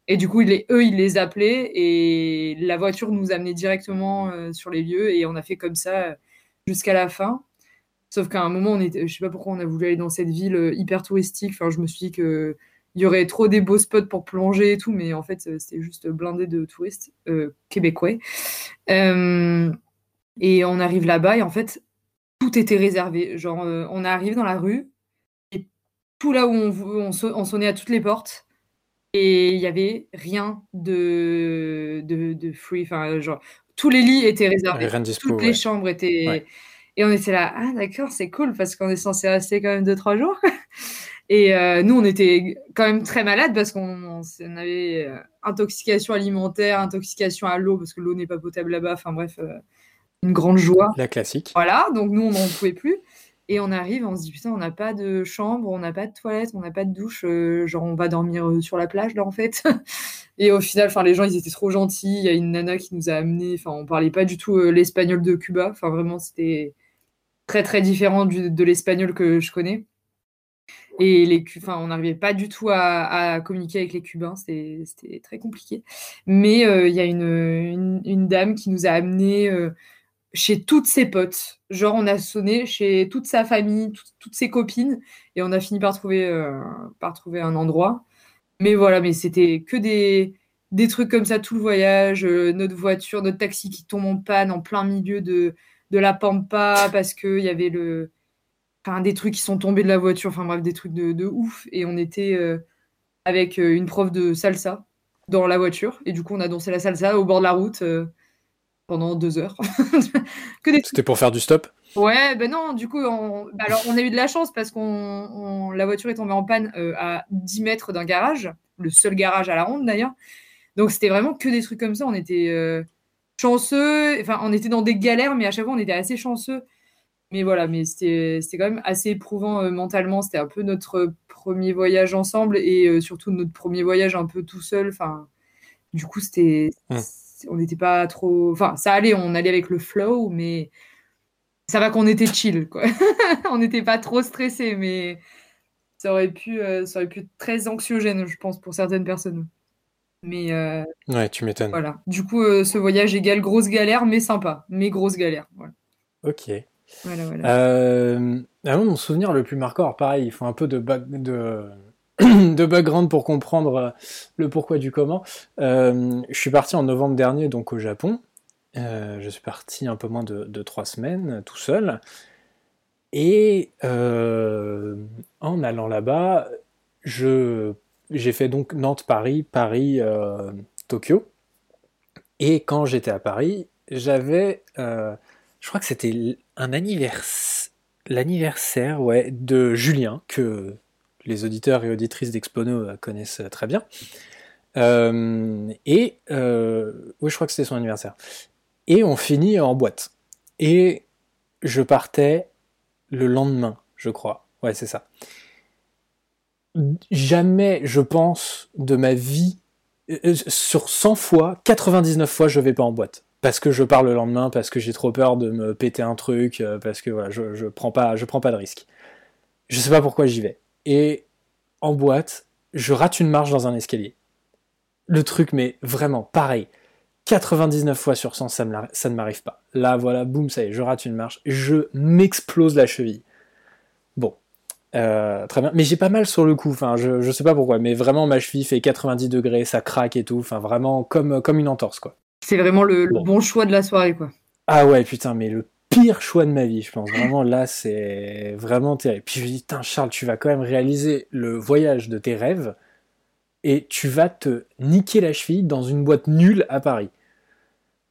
Et du coup, eux, ils les appelaient et la voiture nous amenait directement euh, sur les lieux et on a fait comme ça euh, jusqu'à la fin. Sauf qu'à un moment, on était, je sais pas pourquoi on a voulu aller dans cette ville euh, hyper touristique. Enfin, je me suis dit que il y aurait trop des beaux spots pour plonger et tout, mais en fait, c'était juste blindé de touristes québécois. Et on arrive là-bas et en fait, tout était réservé. Genre, euh, on arrive dans la rue et tout là où on, on, sonnait à toutes les portes, Et il y avait rien de, de, de free. Enfin, genre, tous les lits étaient réservés. Rien de dispo, toutes les ouais. chambres étaient. Ouais. Et on était là, ah d'accord, c'est cool parce qu'on est censé rester quand même 2-3 jours. Et euh, nous, on était quand même très malades parce qu'on avait euh, intoxication alimentaire, intoxication à l'eau parce que l'eau n'est pas potable là-bas. Enfin bref, euh, une grande joie. La classique. Voilà, donc nous, on n'en pouvait plus. Et on arrive, on se dit, putain, on n'a pas de chambre, on n'a pas de toilette, on n'a pas de douche. euh, genre, on va dormir euh, sur la plage, là, en fait. Et au final, enfin, les gens, ils étaient trop gentils. Il y a une nana qui nous a amenés. Enfin, on parlait pas du tout euh, l'espagnol de Cuba. Enfin, vraiment, c'était très, très différent du- de l'espagnol que je connais. Et les, enfin, on n'arrivait pas du tout à, à communiquer avec les Cubains, c'était très compliqué. Mais euh, il y a une, une, une dame qui nous a amenés chez toutes ses potes. Genre, on a sonné chez toute sa famille, tout- toutes ses copines, et on a fini par trouver, euh, par trouver un endroit. Mais voilà, mais c'était que des, des trucs comme ça tout le voyage, euh, notre voiture, notre taxi qui tombe en panne en plein milieu de, de la pampa parce qu'il y avait le, enfin, des trucs qui sont tombés de la voiture, enfin bref, des trucs de, ouf. Et on était euh, avec une prof de salsa dans la voiture, et du coup, on a dansé la salsa au bord de la route pendant deux heures. que des C'était pour faire du stop? Ouais, ben non, du coup, on, bah alors, on a eu de la chance parce qu'on on- la voiture est tombée en panne euh, à 10 mètres d'un garage, le seul garage à la ronde d'ailleurs. Donc c'était vraiment que des trucs comme ça. On était euh, chanceux, enfin, on était dans des galères, mais à chaque fois, on était assez chanceux. Mais voilà, mais c'était quand même assez éprouvant euh, mentalement. C'était un peu notre premier voyage ensemble et surtout notre premier voyage un peu tout seul. Enfin, du coup, c'était. Hmm. On n'était pas trop. Enfin, ça allait, on allait avec le flow, mais ça va qu'on était chill, quoi. on n'était pas trop stressé, mais ça aurait pu, euh, ça aurait pu être très anxiogène, je pense, pour certaines personnes. Mais euh, Ouais, tu m'étonnes. voilà. Du coup, euh, ce voyage égale grosse galère, mais sympa. Mais grosse galère. Voilà, Ok. voilà. voilà. Mon souvenir le plus marquant, alors pareil, il faut un peu de, back- de, de background pour comprendre euh, le pourquoi du comment. Euh, je suis parti en novembre dernier, donc au Japon. Euh, je suis parti un peu moins de, trois semaines, tout seul. Et en allant là-bas, je, j'ai fait donc Nantes-Paris, Paris-Tokyo. Et quand j'étais à Paris, j'avais, je crois que c'était un anniversaire, l'anniversaire ouais, de Julien, que les auditeurs et auditrices d'Expono euh, connaissent euh, très bien. Euh, et oui, je crois que c'était son anniversaire. Et on finit en boîte. Et je partais le lendemain, je crois. Ouais, c'est ça. Jamais, je pense, de ma vie, sur 100 fois, 99 fois, je vais pas en boîte. Parce que je pars le lendemain, parce que j'ai trop peur de me péter un truc, parce que voilà, je, je prends pas, je prends pas de risque. Je sais pas pourquoi j'y vais. Et en boîte, je rate une marche dans un escalier. Le truc, mais vraiment, pareil. 99 fois sur 100, ça, me la- ça ne m'arrive pas. Là, voilà, boum, ça y est, je rate une marche, je m'explose la cheville. Bon, euh, très bien. Mais j'ai pas mal sur le coup, enfin, je, je sais pas pourquoi, mais vraiment, ma cheville fait 90 degrés, ça craque et tout, enfin, vraiment comme, comme une entorse, quoi. C'est vraiment le, le Bon. bon choix de la soirée, quoi. Ah ouais, putain, mais le pire choix de ma vie, je pense. Vraiment, là, c'est vraiment terrible. Puis je dis, putain, Charles, tu vas quand même réaliser le voyage de tes rêves et tu vas te niquer la cheville dans une boîte nulle à Paris.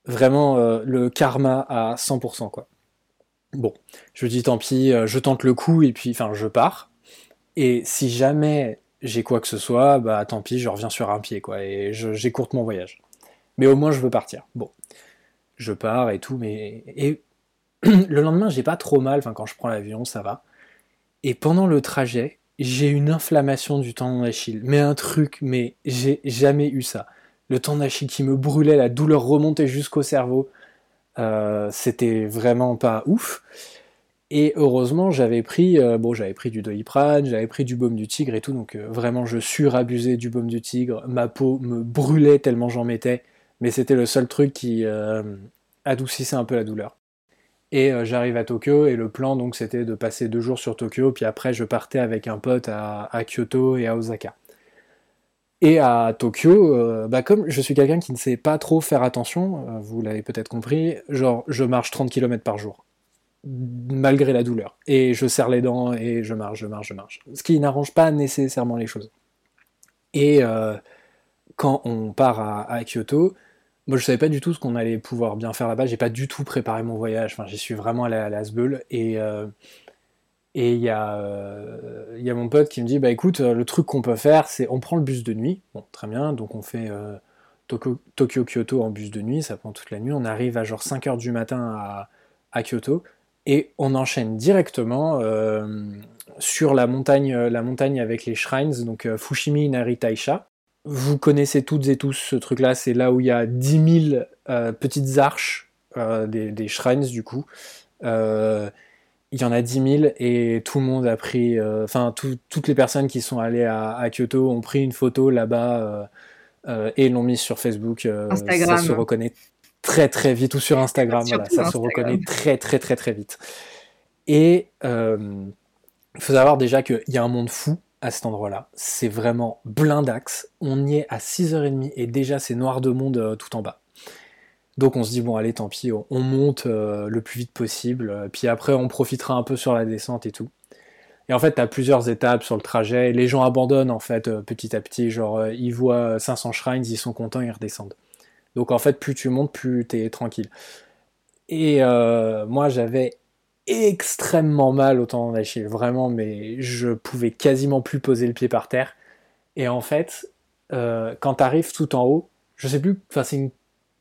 Vraiment, euh, le karma à 100%, quoi. Bon, je dis, tant pis, euh, je tente le coup et puis, enfin, je pars. Et si jamais j'ai quoi que ce soit, bah tant pis, je reviens sur un pied, quoi, et j'écourte mon voyage. Mais au moins, je veux partir. Bon je pars et tout, mais et le lendemain j'ai pas trop mal, enfin quand je prends l'avion ça va. Et pendant le trajet j'ai une inflammation du tendon d'Achille, mais un truc, mais j'ai jamais eu ça. Le tendon d'Achille qui me brûlait, la douleur remontait jusqu'au cerveau, Euh, c'était vraiment pas ouf. Et heureusement j'avais pris, euh, bon j'avais pris du doliprane, j'avais pris du baume du tigre et tout, donc euh, vraiment je surabusais du baume du tigre, ma peau me brûlait tellement j'en mettais mais c'était le seul truc qui adoucissait un peu la douleur. Et euh, j'arrive à Tokyo et le plan donc c'était de passer deux jours sur Tokyo, puis après je partais avec un pote à, Kyoto et à Osaka. Et à Tokyo, euh, bah comme je suis quelqu'un qui ne sait pas trop faire attention, euh, vous l'avez peut-être compris, genre je marche 30 km par jour, malgré la douleur. Et je serre les dents et je marche, je marche, je marche. Ce qui n'arrange pas nécessairement les choses. Et quand on part à, Kyoto, moi je savais pas du tout ce qu'on allait pouvoir bien faire là-bas. J'ai pas du tout préparé mon voyage. Enfin, j'y suis vraiment allé à l'Asbeul et euh, et il y, a, euh, y a mon pote qui me dit bah écoute, le truc qu'on peut faire, c'est on prend le bus de nuit. Bon, très bien. Donc on fait Tokyo-Kyoto en bus de nuit, ça prend toute la nuit. On arrive à genre 5 heures du matin à, à Kyoto et on enchaîne directement sur la montagne, euh, la montagne avec les shrines, donc euh, Fushimi Inari Taisha. Vous connaissez toutes et tous ce truc-là, c'est là où il y a 10 000 euh, petites arches des, shrines du coup. il y en a 10 000 et tout le monde a pris, enfin toutes les personnes qui sont allées à, Kyoto ont pris une photo là-bas et l'ont mise sur Facebook. Instagram. Ça se reconnaît très très vite ou sur Instagram, voilà, ça se reconnaît très très très très vite. Et il faut savoir déjà qu'il y a un monde fou à cet endroit-là. C'est vraiment blindax. On y est à 6h30 et déjà c'est noir de monde euh, tout en bas. Donc on se dit bon allez tant pis, on monte euh, le plus vite possible, puis après on profitera un peu sur la descente et tout. Et en fait tu as plusieurs étapes sur le trajet, les gens abandonnent en fait euh, petit à petit, genre ils voient 500 shrines, ils sont contents, ils redescendent. Donc en fait plus tu montes, plus tu es tranquille. Et moi j'avais extrêmement mal au tendon d'Achille, vraiment, mais je pouvais quasiment plus poser le pied par terre. Et en fait, euh, quand tu arrives tout en haut, je sais plus, enfin c'est une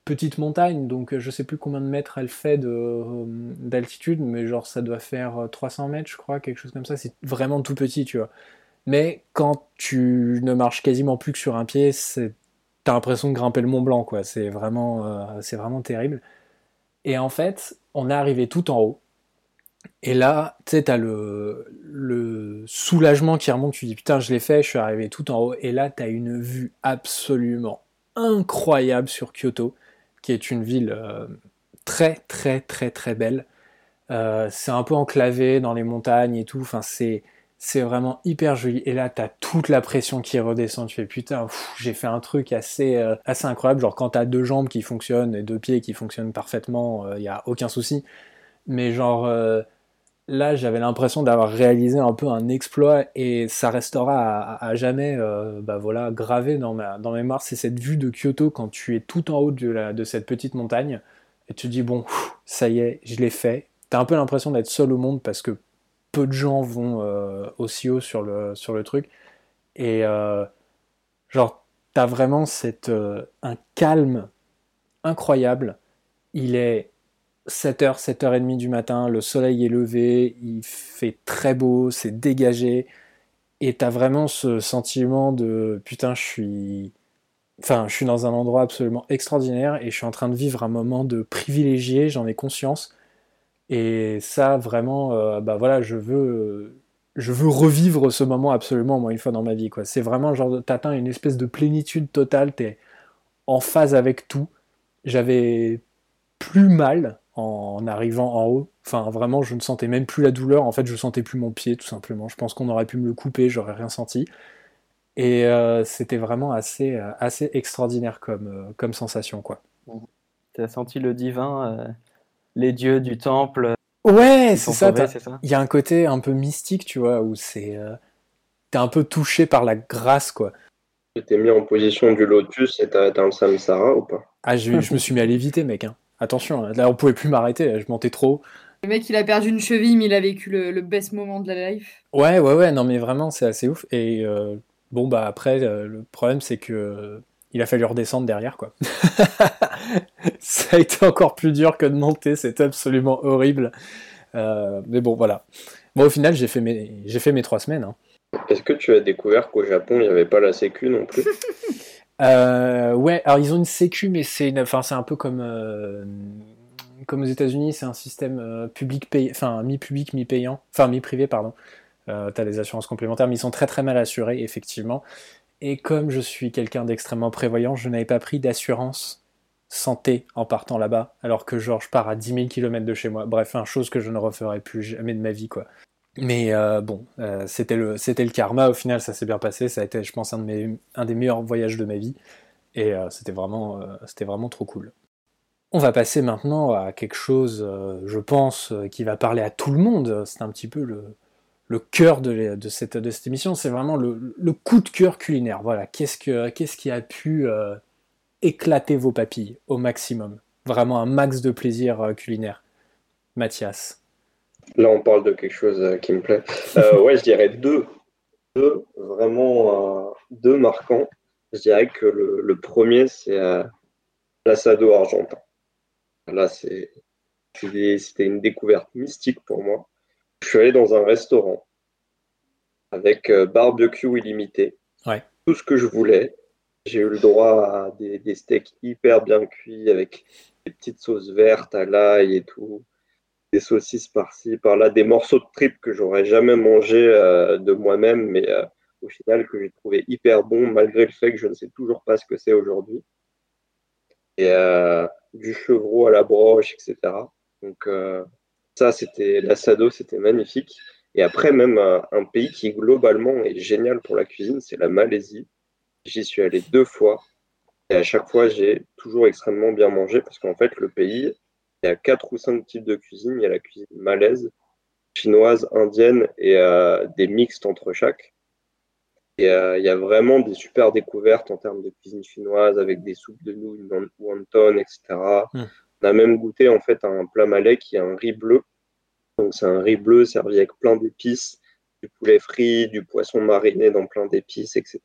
petite montagne, donc je sais plus combien de mètres elle fait euh, d'altitude, mais genre ça doit faire 300 mètres, je crois, quelque chose comme ça. C'est vraiment tout petit, tu vois. Mais quand tu ne marches quasiment plus que sur un pied, t'as l'impression de grimper le Mont Blanc, quoi. C'est vraiment, euh, c'est vraiment terrible. Et en fait, on est arrivé tout en haut. Et là, tu sais, t'as le, soulagement qui remonte, tu dis putain, je l'ai fait, je suis arrivé tout en haut. Et là, t'as une vue absolument incroyable sur Kyoto, qui est une ville euh, très, très, très, très belle. Euh, c'est un peu enclavé dans les montagnes et tout. Enfin, c'est, c'est vraiment hyper joli. Et là, t'as toute la pression qui redescend. Tu fais putain, j'ai fait un truc assez, euh, assez incroyable. Genre, quand t'as deux jambes qui fonctionnent et deux pieds qui fonctionnent parfaitement, il n'y a aucun souci. Mais genre là, j'avais l'impression d'avoir réalisé un peu un exploit et ça restera à, jamais euh, bah voilà, gravé dans ma, dans mémoire. C'est cette vue de Kyoto quand tu es tout en haut de, la, de cette petite montagne et tu te dis, bon, ça y est, je l'ai fait. T'as un peu l'impression d'être seul au monde parce que peu de gens vont euh, aussi haut sur le, sur le truc. Et euh, genre, t'as vraiment cette, un calme incroyable. Il est 7h, 7h30 du matin, le soleil est levé, il fait très beau, c'est dégagé, et t'as vraiment ce sentiment de putain, je suis. Enfin, je suis dans un endroit absolument extraordinaire et je suis en train de vivre un moment de privilégié, j'en ai conscience. Et ça, vraiment, euh, bah voilà, je veux, je veux revivre ce moment absolument, moi, une fois dans ma vie. Quoi. C'est vraiment genre, t'atteins une espèce de plénitude totale, t'es en phase avec tout. J'avais plus mal en arrivant en haut. Enfin, vraiment, je ne sentais même plus la douleur. En fait, je sentais plus mon pied, tout simplement. Je pense qu'on aurait pu me le couper, j'aurais rien senti. Et euh, c'était vraiment assez, euh, assez extraordinaire comme, euh, comme sensation, quoi. Tu as senti le divin, les dieux du temple. Ouais, c'est ça. Il y a un côté un peu mystique, tu vois, où c'est. T'es un peu touché par la grâce, quoi. Tu t'es mis en position du lotus et t'as atteint le samsara ou pas? Ah, je, je me suis mis à l'éviter, mec. Hein. Attention, hein, là on pouvait plus m'arrêter, je montais trop. Le mec il a perdu une cheville, mais il a vécu le, best moment de la life. Ouais, ouais, ouais, non mais vraiment c'est assez ouf. Et euh, bon bah après euh, le problème c'est que il a fallu redescendre derrière quoi. Ça a été encore plus dur que de monter, c'était absolument horrible. Euh, mais bon voilà. Bon au final j'ai fait mes j'ai fait mes trois semaines. Hein. Est-ce que tu as découvert qu'au Japon il n'y avait pas la sécu non plus? Euh, ouais, alors ils ont une sécu, mais c'est enfin c'est un peu comme euh, comme aux États-Unis, c'est un système euh, public payé, enfin mi-public, mi-payant, enfin mi-privé pardon. T'as des assurances complémentaires, mais ils sont très très mal assurés effectivement. Et comme je suis quelqu'un d'extrêmement prévoyant, je n'avais pas pris d'assurance santé en partant là-bas, alors que genre je pars à 10 000 km de chez moi. Bref, une chose que je ne referai plus jamais de ma vie quoi. Mais euh, bon, euh, c'était le, karma. Au final, ça s'est bien passé. Ça a été, je pense, un, des meilleurs voyages de ma vie. Et euh, c'était vraiment, vraiment trop cool. On va passer maintenant à quelque chose, je pense, qui va parler à tout le monde. C'est un petit peu le, cœur de, cette, émission, c'est vraiment le, coup de cœur culinaire. Voilà, qu'est-ce, que, qui a pu éclater vos papilles au maximum? Vraiment un max de plaisir culinaire. Mathias Là, on parle de quelque chose euh, qui me plaît. ouais, je dirais deux. Deux, vraiment deux marquants. Je dirais que le, le premier, c'est l'assado argentin. Là, c'est, c'était une découverte mystique pour moi je suis allé dans un restaurant avec euh, barbecue illimité. Tout ce que je voulais. J'ai eu le droit à des, steaks hyper bien cuits avec des petites sauces vertes à l'ail et tout, des saucisses par-ci, par-là, des morceaux de tripes que j'aurais jamais mangé euh, de moi-même, mais euh, au final que j'ai trouvé hyper bon malgré le fait que je ne sais toujours pas ce que c'est aujourd'hui. Et du chevreau à la broche, etc. Donc ça, c'était l'assado, c'était magnifique. Et après, même un, pays qui globalement est génial pour la cuisine, c'est la Malaisie. J'y suis allé deux fois. Et à chaque fois, j'ai toujours extrêmement bien mangé parce qu'en fait, le pays, il y a quatre ou cinq types de cuisine. Il y a la cuisine malaise, chinoise, indienne et euh, des mixtes entre chaque. Et euh, il y a vraiment des super découvertes en termes de cuisine chinoise avec des soupes de nouilles, wonton, etc. On a même goûté en fait un plat malais qui est un riz bleu. Donc c'est un riz bleu servi avec plein d'épices, du poulet frit, du poisson mariné dans plein d'épices, etc.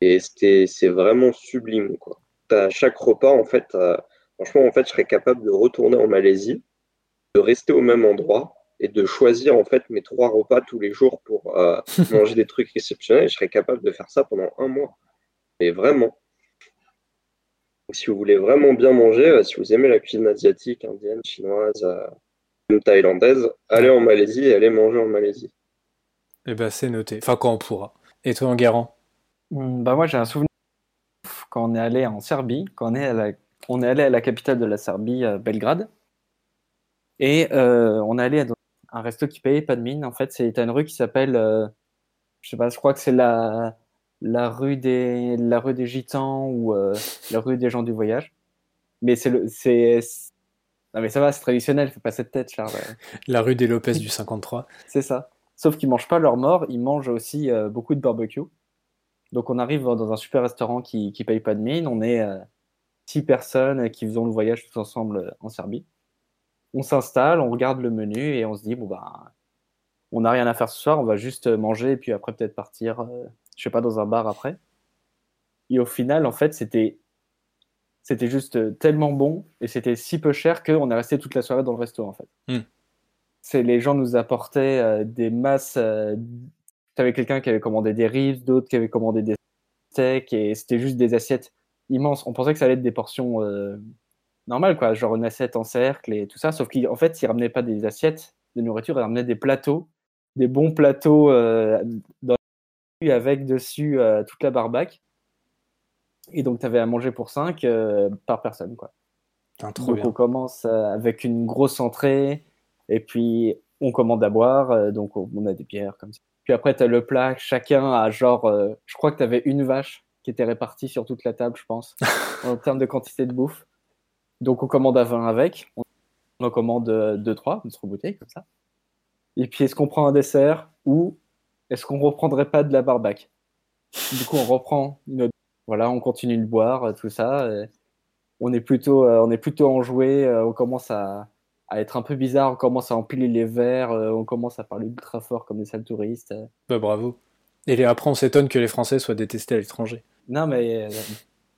Et c'est vraiment sublime quoi. À chaque repas en fait, euh, franchement en fait, je serais capable de retourner en Malaisie, de rester au même endroit et de choisir en fait mes trois repas tous les jours pour euh, manger des trucs exceptionnels. Je serais capable de faire ça pendant un mois. Mais vraiment si vous voulez vraiment bien manger, euh, si vous aimez la cuisine asiatique, indienne, chinoise, euh, thaïlandaise, allez en Malaisie et allez manger en Malaisie. Eh ben c'est noté. Enfin quand on pourra. Et toi Enguerrand? Hmm, Bah moi j'ai un souvenir quand on est allé en Serbie, quand on est, on est allé à la capitale de la Serbie, euh, Belgrade, et on est allé dans un resto qui payait pas de mine. En fait, c'est une rue qui s'appelle, je sais pas, je crois que c'est la la rue des, la rue des Gitans ou euh, la rue des gens du voyage. Mais c'est le, c'est, non mais ça va, c'est traditionnel, fais pas cette tête, Charles. La rue des Lopez du 53. c'est ça. Sauf qu'ils mangent pas leur mort, ils mangent aussi euh, beaucoup de barbecue. Donc on arrive dans un super restaurant qui, qui paye pas de mine. On est euh, six personnes qui faisons le voyage tous ensemble en Serbie. On s'installe, on regarde le menu et on se dit bon bah on n'a rien à faire ce soir, on va juste manger et puis après peut-être partir je sais pas, dans un bar après. Et au final, en fait, c'était c'était juste tellement bon et c'était si peu cher qu'on est resté toute la soirée dans le resto, en fait. Hmm. C'est les gens nous apportaient euh, des masses. Euh, tu avais quelqu'un qui avait commandé des rives, d'autres qui avaient commandé des steaks et c'était juste des assiettes immenses. On pensait que ça allait être des portions euh, normales, quoi, genre une assiette en cercle et tout ça. Sauf qu'en fait, ils ramenaient pas des assiettes de nourriture, ils ramenaient des plateaux, des bons plateaux dans avec dessus euh, toute la barbaque. Et donc, tu avais à manger pour 5 euh, par personne. Quoi. donc, on commence euh, avec une grosse entrée, et puis on commande à boire, donc on a des bières comme ça. Puis après, tu as le plat, chacun a genre, je crois que tu avais une vache qui était répartie sur toute la table, je pense, en termes de quantité de bouffe. Donc on commande à 20 avec, on en commande 2-3, notre bouteille, comme ça. Et puis est-ce qu'on prend un dessert ou est-ce qu'on reprendrait pas de la barbac? Du coup, on reprend une Voilà, on continue de boire, euh, tout ça. on est plutôt, euh, on est plutôt enjoué. Euh, on commence à, être un peu bizarre. On commence à empiler les verres. on commence à parler ultra fort comme des sales touristes. Bah, bravo. Et après, on s'étonne que les Français soient détestés à l'étranger. Non, mais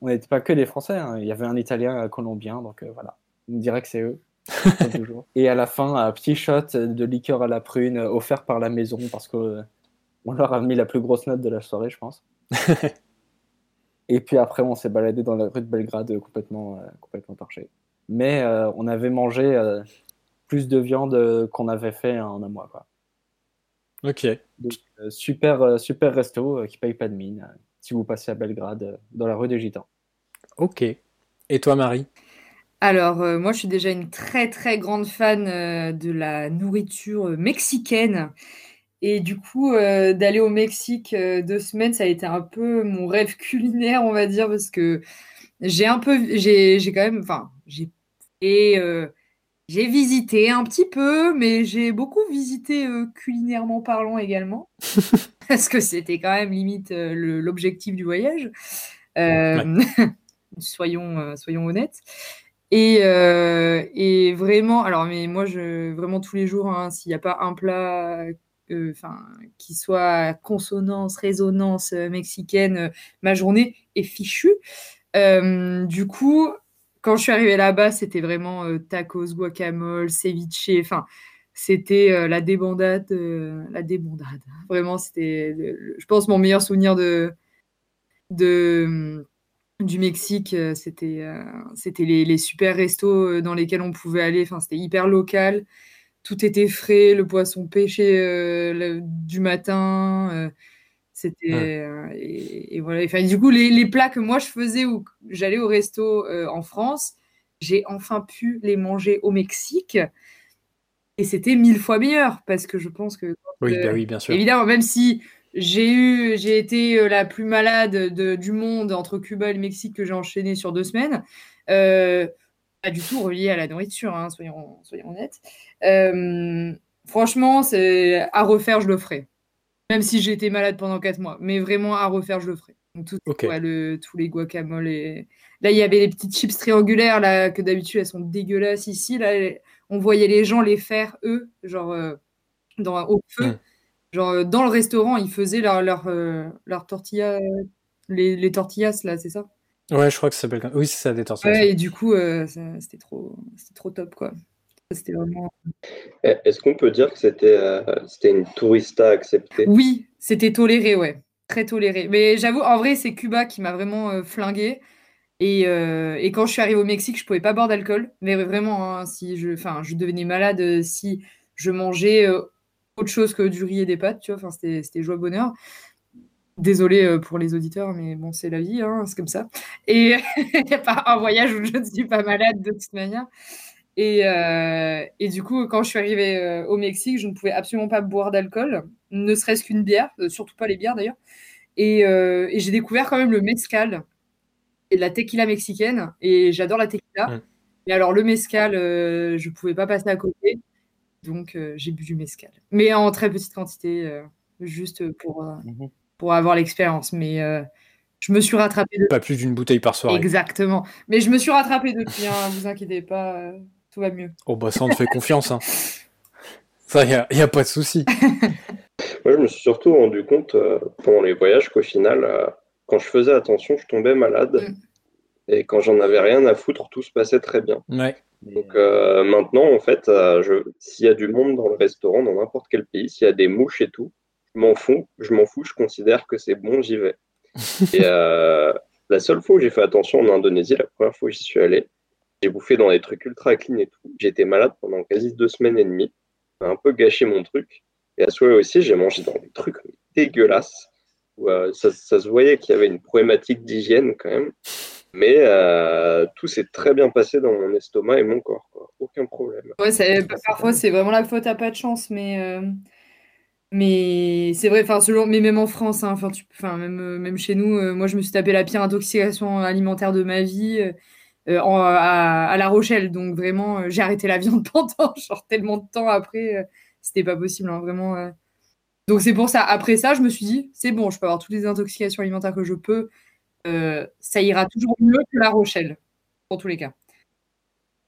on n'était pas que des Français. Hein. Il y avait un Italien, un Colombien, donc voilà. On dirait que c'est eux. Et à la fin, un petit shot de liqueur à la prune offert par la maison parce que on leur a mis la plus grosse note de la soirée, je pense. et puis après, on s'est baladé dans la rue de Belgrade complètement, euh, complètement torché. Mais euh, on avait mangé euh, plus de viande qu'on avait fait en un mois. Quoi. Ok. super, super resto qui paye pas de mine si vous passez à Belgrade, dans la rue des Gitans. Ok. Et toi, Marie? Alors, moi, je suis déjà une très, très grande fan de la nourriture mexicaine. Et du coup, euh, d'aller au Mexique euh, deux semaines, ça a été un peu mon rêve culinaire, on va dire, parce que j'ai un peu, j'ai, j'ai quand même, enfin, j'ai fait euh, J'ai visité un petit peu, mais j'ai beaucoup visité euh, culinairement parlant également, parce que c'était quand même limite euh, l'objectif du voyage. Euh, soyons, euh, soyons honnêtes. Et, et vraiment, alors mais moi je vraiment tous les jours, hein, s'il n'y a pas un plat, enfin qui soit consonance, résonance mexicaine, ma journée est fichue. Du coup, quand je suis arrivée là-bas, c'était vraiment euh, tacos, guacamole, ceviche, enfin, c'était euh, la débandade, euh, la débandade. Vraiment, c'était, je pense, mon meilleur souvenir de, de, du Mexique. C'était, c'était les, super restos dans lesquels on pouvait aller. Enfin, c'était hyper local. Tout était frais, le poisson pêché du matin. C'était euh, et, et voilà. Enfin, du coup, les, les plats que moi je faisais ou j'allais au resto euh, en France, j'ai enfin pu les manger au Mexique. Et c'était mille fois meilleur parce que je pense que Oui, Euh, bah oui, bien sûr. Évidemment, même si j'ai eu, j'ai été la plus malade de- du monde entre Cuba et le Mexique que j'ai enchaîné sur deux semaines, euh, pas du tout relié à la nourriture, hein, soyons, soyons honnêtes. Franchement, c'est à refaire, je le ferai. Même si j'ai été malade pendant quatre mois, mais vraiment à refaire, je le ferai. Donc, tout, ouais, le- tous les guacamoles et là, il y avait les petites chips triangulaires là que d'habitude elles sont dégueulasses ici. Là, on voyait les gens les faire eux, genre euh, dans au feu. Genre, euh, dans le restaurant, ils faisaient leur, leur, euh, leur tortilla, les, les tortillas, là, c'est ça? Ouais, je crois que ça s'appelle. Oui, c'est ça, des tortillas. Ouais, et du coup, euh, c'était trop, c'était trop top, quoi. C'était vraiment... Eh, Est-ce qu'on peut dire que c'était euh, c'était une tourista acceptée Oui, c'était toléré, ouais. Très toléré. Mais j'avoue, en vrai, c'est Cuba qui m'a vraiment euh, flingué. Et, euh, et quand je suis arrivée au Mexique, je pouvais pas boire d'alcool. Mais vraiment, hein, si je, enfin, je devenais malade euh, si je mangeais autre chose que du riz et des pâtes, tu vois. Enfin, c'était, c'était joie bonheur. Désolée pour les auditeurs, mais bon, c'est la vie, hein, c'est comme ça. Et il n'y a pas un voyage où je ne suis pas malade de toute manière. Et, euh, et du coup, quand je suis arrivée euh, au Mexique, je ne pouvais absolument pas boire d'alcool, ne serait-ce qu'une bière, euh, surtout pas les bières d'ailleurs. Et, euh, et j'ai découvert quand même le mezcal et de la tequila mexicaine. Et j'adore la tequila. Mais alors, le mezcal, je ne pouvais pas passer à côté. Donc, j'ai bu du mezcal. Mais en très petite quantité, juste pour, Mhm. pour avoir l'expérience. Mais je me suis rattrapée de... Pas plus d'une bouteille par soirée. Exactement. Mais je me suis rattrapée depuis, hein, vous inquiétez pas, tout va mieux. Oh, bah ça, on te fait confiance. Hein. Ça, y a, y a pas de souci. Moi, je me suis surtout rendu compte euh, pendant les voyages qu'au final, euh, quand je faisais attention, je tombais malade. Mm. Et quand j'en avais rien à foutre, tout se passait très bien. Ouais. Donc euh, maintenant, en fait, euh, je- s'il y a du monde dans le restaurant, dans n'importe quel pays, s'il y a des mouches et tout, je m'en fous, je m'en fous, je considère que c'est bon, j'y vais. et euh, la seule fois où j'ai fait attention en Indonésie, la première fois où j'y suis allé, j'ai bouffé dans des trucs ultra clean et tout. J'étais malade pendant quasi deux semaines et demie. Ça un peu gâché mon truc. Et à souhait aussi, j'ai mangé dans des trucs dégueulasses. Où, euh, ça, ça se voyait qu'il y avait une problématique d'hygiène quand même. Mais euh, tout s'est très bien passé dans mon estomac et mon corps. Aucun problème. Ouais, c'est- parfois c'est vraiment la faute à pas de chance, mais, euh, mais c'est vrai, selon, mais même en France, hein, tu, même, même chez nous, moi je me suis tapé la pire intoxication alimentaire de ma vie en- à, à La Rochelle, donc vraiment, euh, j'ai arrêté la viande pendant genre tellement de temps après, euh, c'était pas possible, hein, vraiment. euh. Donc c'est pour ça, après ça, je me suis dit, c'est bon, je peux avoir toutes les intoxications alimentaires que je peux, euh, ça ira toujours mieux que La Rochelle, pour tous les cas.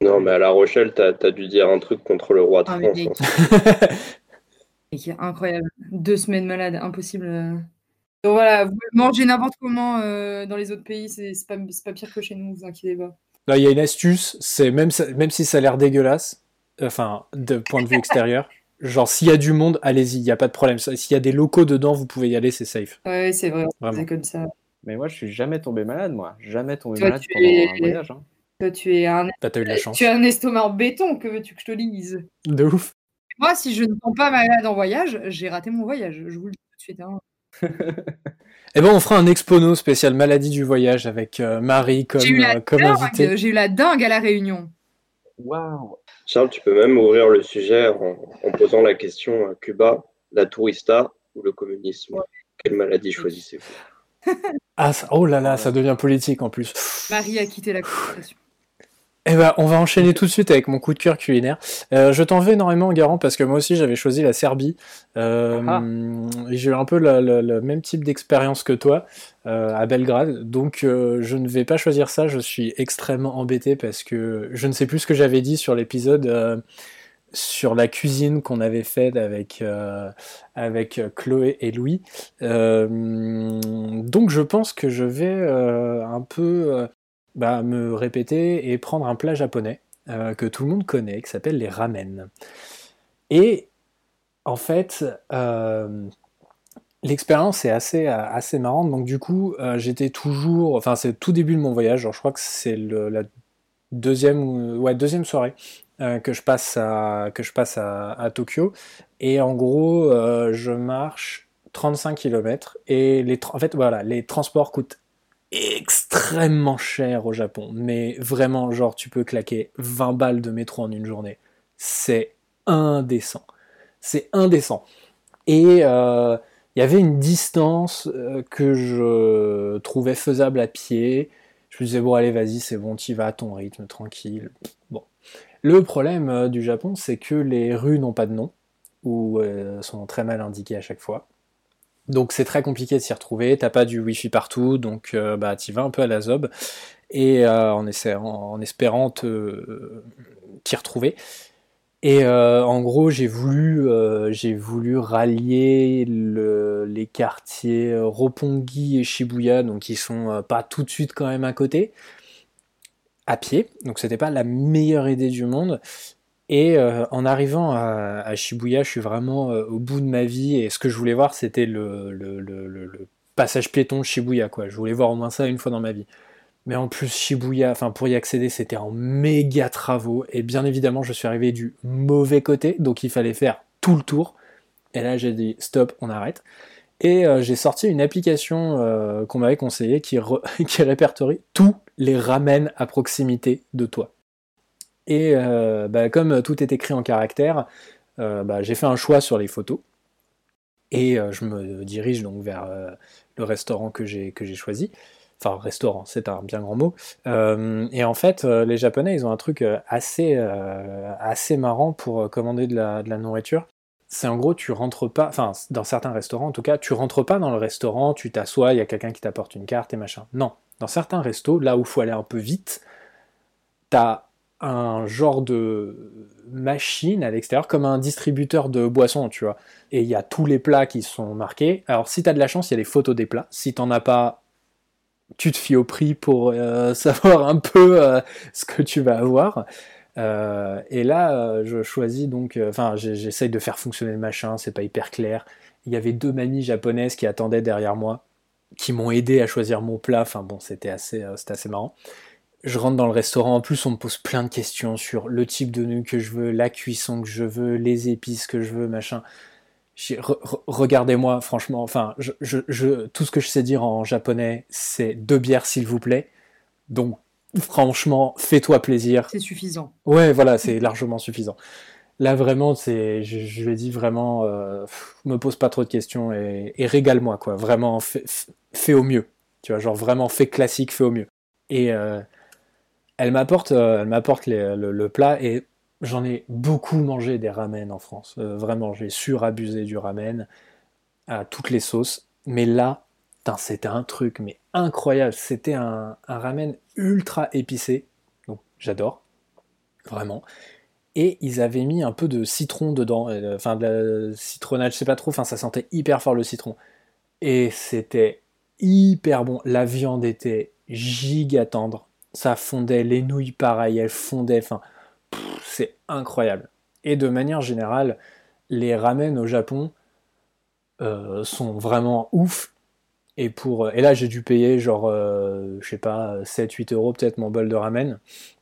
Non, mais à La Rochelle, t'as as dû dire un truc contre le roi de Ah, mais France. mec. hein. Incroyable. Deux semaines malade, impossible. euh. Donc voilà, vous mangez n'importe comment euh, dans les autres pays, c'est pas, c'est pas pire que chez nous, vous inquiétez pas. Là, il y a une astuce, c'est même, ça- même si ça a l'air dégueulasse, enfin, de point de vue extérieur, genre s'il y a du monde, allez-y, il n'y a pas de problème. S'il y a des locaux dedans, vous pouvez y aller, c'est safe. Ouais, c'est vrai, c'est comme ça. Mais moi, je suis jamais tombé malade, moi. Jamais tombé Toi, malade tu pendant es- un voyage. hein. Toi, tu es un, Bah, t'as eu de la chance. tu as un estomac en béton, que veux-tu que je te dise? De ouf. Moi, si je ne tombe pas malade en voyage, j'ai raté mon voyage, je vous le dis tout de suite. hein. Eh ben, on fera un expono spécial maladie du voyage avec euh, Marie comme, J'ai eu la euh, comme invitée. dingue, j'ai eu la dingue à la Réunion. Waouh! Charles, tu peux même ouvrir le sujet en, en posant la question à Cuba, la tourista ou le communisme. Quelle maladie choisissez-vous? Ah, ça- oh là là, ça devient politique en plus. Marie a quitté la conversation. Eh ben, on va enchaîner tout de suite avec mon coup de cœur culinaire. Euh, je t'en veux énormément, Garant, parce que moi aussi j'avais choisi la Serbie. Euh, Ah. J'ai eu un peu le, même type d'expérience que toi euh, à Belgrade, donc euh, je ne vais pas choisir ça. Je suis extrêmement embêté parce que je ne sais plus ce que j'avais dit sur l'épisode euh, sur la cuisine qu'on avait faite avec, euh, avec Chloé et Louis. Euh, donc je pense que je vais euh, un peu euh, bah, me répéter et prendre un plat japonais euh, que tout le monde connaît, qui s'appelle les ramen. Et en fait, euh, l'expérience est assez, assez marrante. Donc du coup, euh, j'étais toujours, enfin c'est tout début de mon voyage. Je crois que c'est la deuxième, ou- ouais, deuxième soirée euh, que je passe à, que je passe à, Tokyo. Et en gros, euh, je marche 35 km et les, en fait, voilà, les transports coûtent extrêmement cher au Japon. Mais vraiment, genre, tu peux claquer 20 balles de métro en une journée. C'est indécent. C'est indécent. Et euh, il y avait une distance euh, que je trouvais faisable à pied. Je me disais, bon, allez, vas-y, c'est bon, tu vas à ton rythme, tranquille. Bon. Le problème euh, du Japon, c'est que les rues n'ont pas de nom, ou euh, sont très mal indiquées à chaque fois. Donc c'est très compliqué de s'y retrouver, t'as pas du wifi partout, donc euh, bah t'y vas un peu à la zob, et euh, en, en espérant euh, t'y retrouver. Et en gros, j'ai voulu, rallier le- les quartiers Roppongi et Shibuya, donc qui sont pas tout de suite quand même à côté, à pied. Donc c'était pas la meilleure idée du monde. Et euh, en arrivant à, Shibuya, je suis vraiment euh, au bout de ma vie. Et ce que je voulais voir, c'était le, passage piéton de Shibuya. Quoi. Je voulais voir au moins ça une fois dans ma vie. Mais en plus, Shibuya, enfin pour y accéder, c'était en méga travaux. Et bien évidemment, je suis arrivé du mauvais côté, donc il fallait faire tout le tour. Et là, j'ai dit stop, on arrête. Et euh, j'ai sorti une application qu'on m'avait conseillée qui, qui répertorie tous les ramen à proximité de toi. Et euh, bah, comme tout est écrit en caractère, euh, bah, j'ai fait un choix sur les photos. Et euh, je me dirige donc vers le restaurant que j'ai choisi. Enfin, restaurant, c'est un bien grand mot. Et en fait, les Japonais, ils ont un truc assez, assez marrant pour commander de la, de la nourriture. C'est en gros, tu rentres pas, enfin, dans certains restaurants en tout cas, tu rentres pas dans le restaurant, tu t'assois, il y a quelqu'un qui t'apporte une carte et machin. Non. Dans certains restos, là où il faut aller un peu vite, t'as un genre de machine à l'extérieur, comme un distributeur de boissons, tu vois. Et il y a tous les plats qui sont marqués. Alors, si t'as de la chance, il y a les photos des plats. Si t'en as pas, tu te fies au prix pour euh, savoir un peu euh, ce que tu vas avoir. Euh, et là, je choisis donc, enfin, j'essaye de faire fonctionner le machin, c'est pas hyper clair. Il y avait deux mamies japonaises qui attendaient derrière moi, qui m'ont aidé à choisir mon plat. Enfin bon, c'était assez, c'était assez marrant. Je rentre dans le restaurant, en plus on me pose plein de questions sur le type de nouilles que je veux, la cuisson que je veux, les épices que je veux, machin. J'ai- re- re- Regardez-moi, franchement, enfin, je, je- je- tout ce que je sais dire en japonais, c'est deux bières s'il vous plaît. Donc, franchement, fais-toi plaisir. C'est suffisant. Ouais, voilà, c'est largement suffisant. Là, vraiment, c'est, je, je lui ai dit vraiment, euh, me pose pas trop de questions et, et régale-moi, quoi. Vraiment, fais au mieux. Tu vois, genre vraiment, fais classique, fais au mieux. Et euh, elle m'apporte, euh, le, plat et j'en ai beaucoup mangé des ramen en France. Euh, vraiment, j'ai surabusé du ramen à toutes les sauces. Mais là, c'était un truc mais incroyable. C'était un, un ramen ultra épicé. Donc, j'adore. Vraiment. Et ils avaient mis un peu de citron dedans, euh, enfin de la citronnade, je sais pas trop, enfin ça sentait hyper fort le citron. Et c'était hyper bon. La viande était giga tendre. Ça fondait, les nouilles pareil, elles fondaient, enfin c'est incroyable. Et de manière générale, les ramen au Japon euh, sont vraiment ouf. Et, pour, et là, j'ai dû payer genre, euh, je sais pas, 7-8 euros peut-être mon bol de ramen.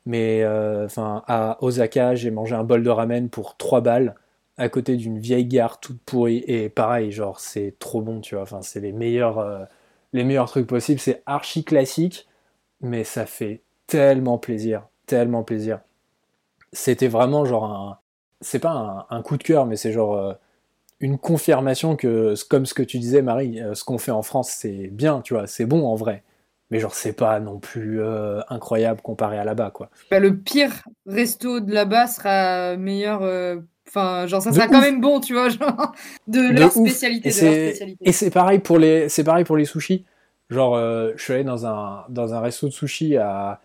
Mais euh, à Osaka, j'ai mangé un bol de ramen pour 3 balles à côté d'une vieille gare toute pourrie. Et pareil, genre, c'est trop bon, tu vois. Enfin, c'est les meilleurs, euh, les meilleurs trucs possibles. C'est archi classique, mais ça fait tellement plaisir, tellement plaisir. C'était vraiment genre un. C'est pas un, un coup de cœur, mais c'est genre euh, une confirmation que, comme ce que tu disais, Marie, euh, ce qu'on fait en France, c'est bien, tu vois, c'est bon en vrai. mais genre c'est pas non plus euh, incroyable comparé à là-bas quoi. Bah, le pire resto de là-bas sera meilleur. Enfin, genre ça De sera ouf. quand même bon, tu vois, genre, de, De leur de spécialité. Et c'est pareil pour les, c'est pareil pour les sushis. Genre, euh, je suis allé dans un, dans un resto de sushi à,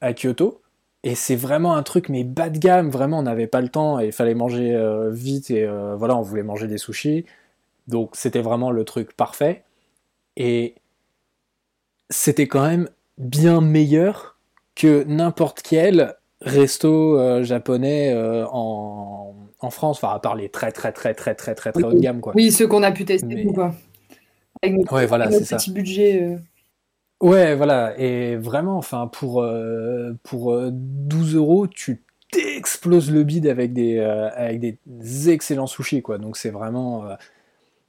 à Kyoto. Et c'est vraiment un truc, mais bas de gamme. Vraiment, on n'avait pas le temps et il fallait manger euh, vite. Et euh, voilà, on voulait manger des sushis. Donc, c'était vraiment le truc parfait. Et c'était quand même bien meilleur que n'importe quel resto euh, japonais en, en France. Enfin, à part les très, très, très, très, très, très, très haut de gamme, quoi. Oui, ceux qu'on a pu tester, Mais- nous, quoi. Avec notre, Ouais, voilà, notre c'est ça. petit budget. euh. Ouais, voilà, et vraiment, enfin, pour, euh, pour euh, 12 euros, tu t'exploses le bide avec des, euh, avec des excellents sushis, quoi. Donc c'est vraiment, euh,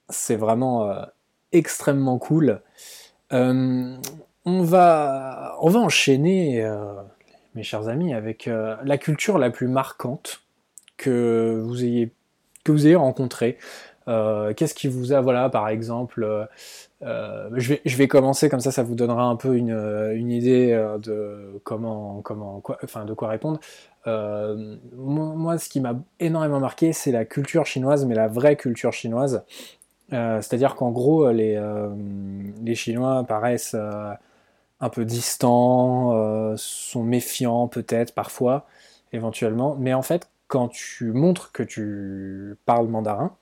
c'est vraiment euh, extrêmement cool. Euh, on va, on va enchaîner, euh, mes chers amis, avec euh, la culture la plus marquante que vous ayez, que vous ayez rencontrée. Euh, Qu'est-ce qui vous a, voilà, par exemple, euh, euh, je, vais, je vais commencer comme ça, ça vous donnera un peu une, une idée de comment, comment, quoi, enfin, de quoi répondre. Moi, ce qui m'a énormément marqué, c'est la culture chinoise, mais la vraie culture chinoise. C'est-à-dire qu'en gros, les, les Chinois paraissent un peu distants, sont méfiants peut-être parfois, éventuellement. Mais en fait, quand tu montres que tu parles mandarin,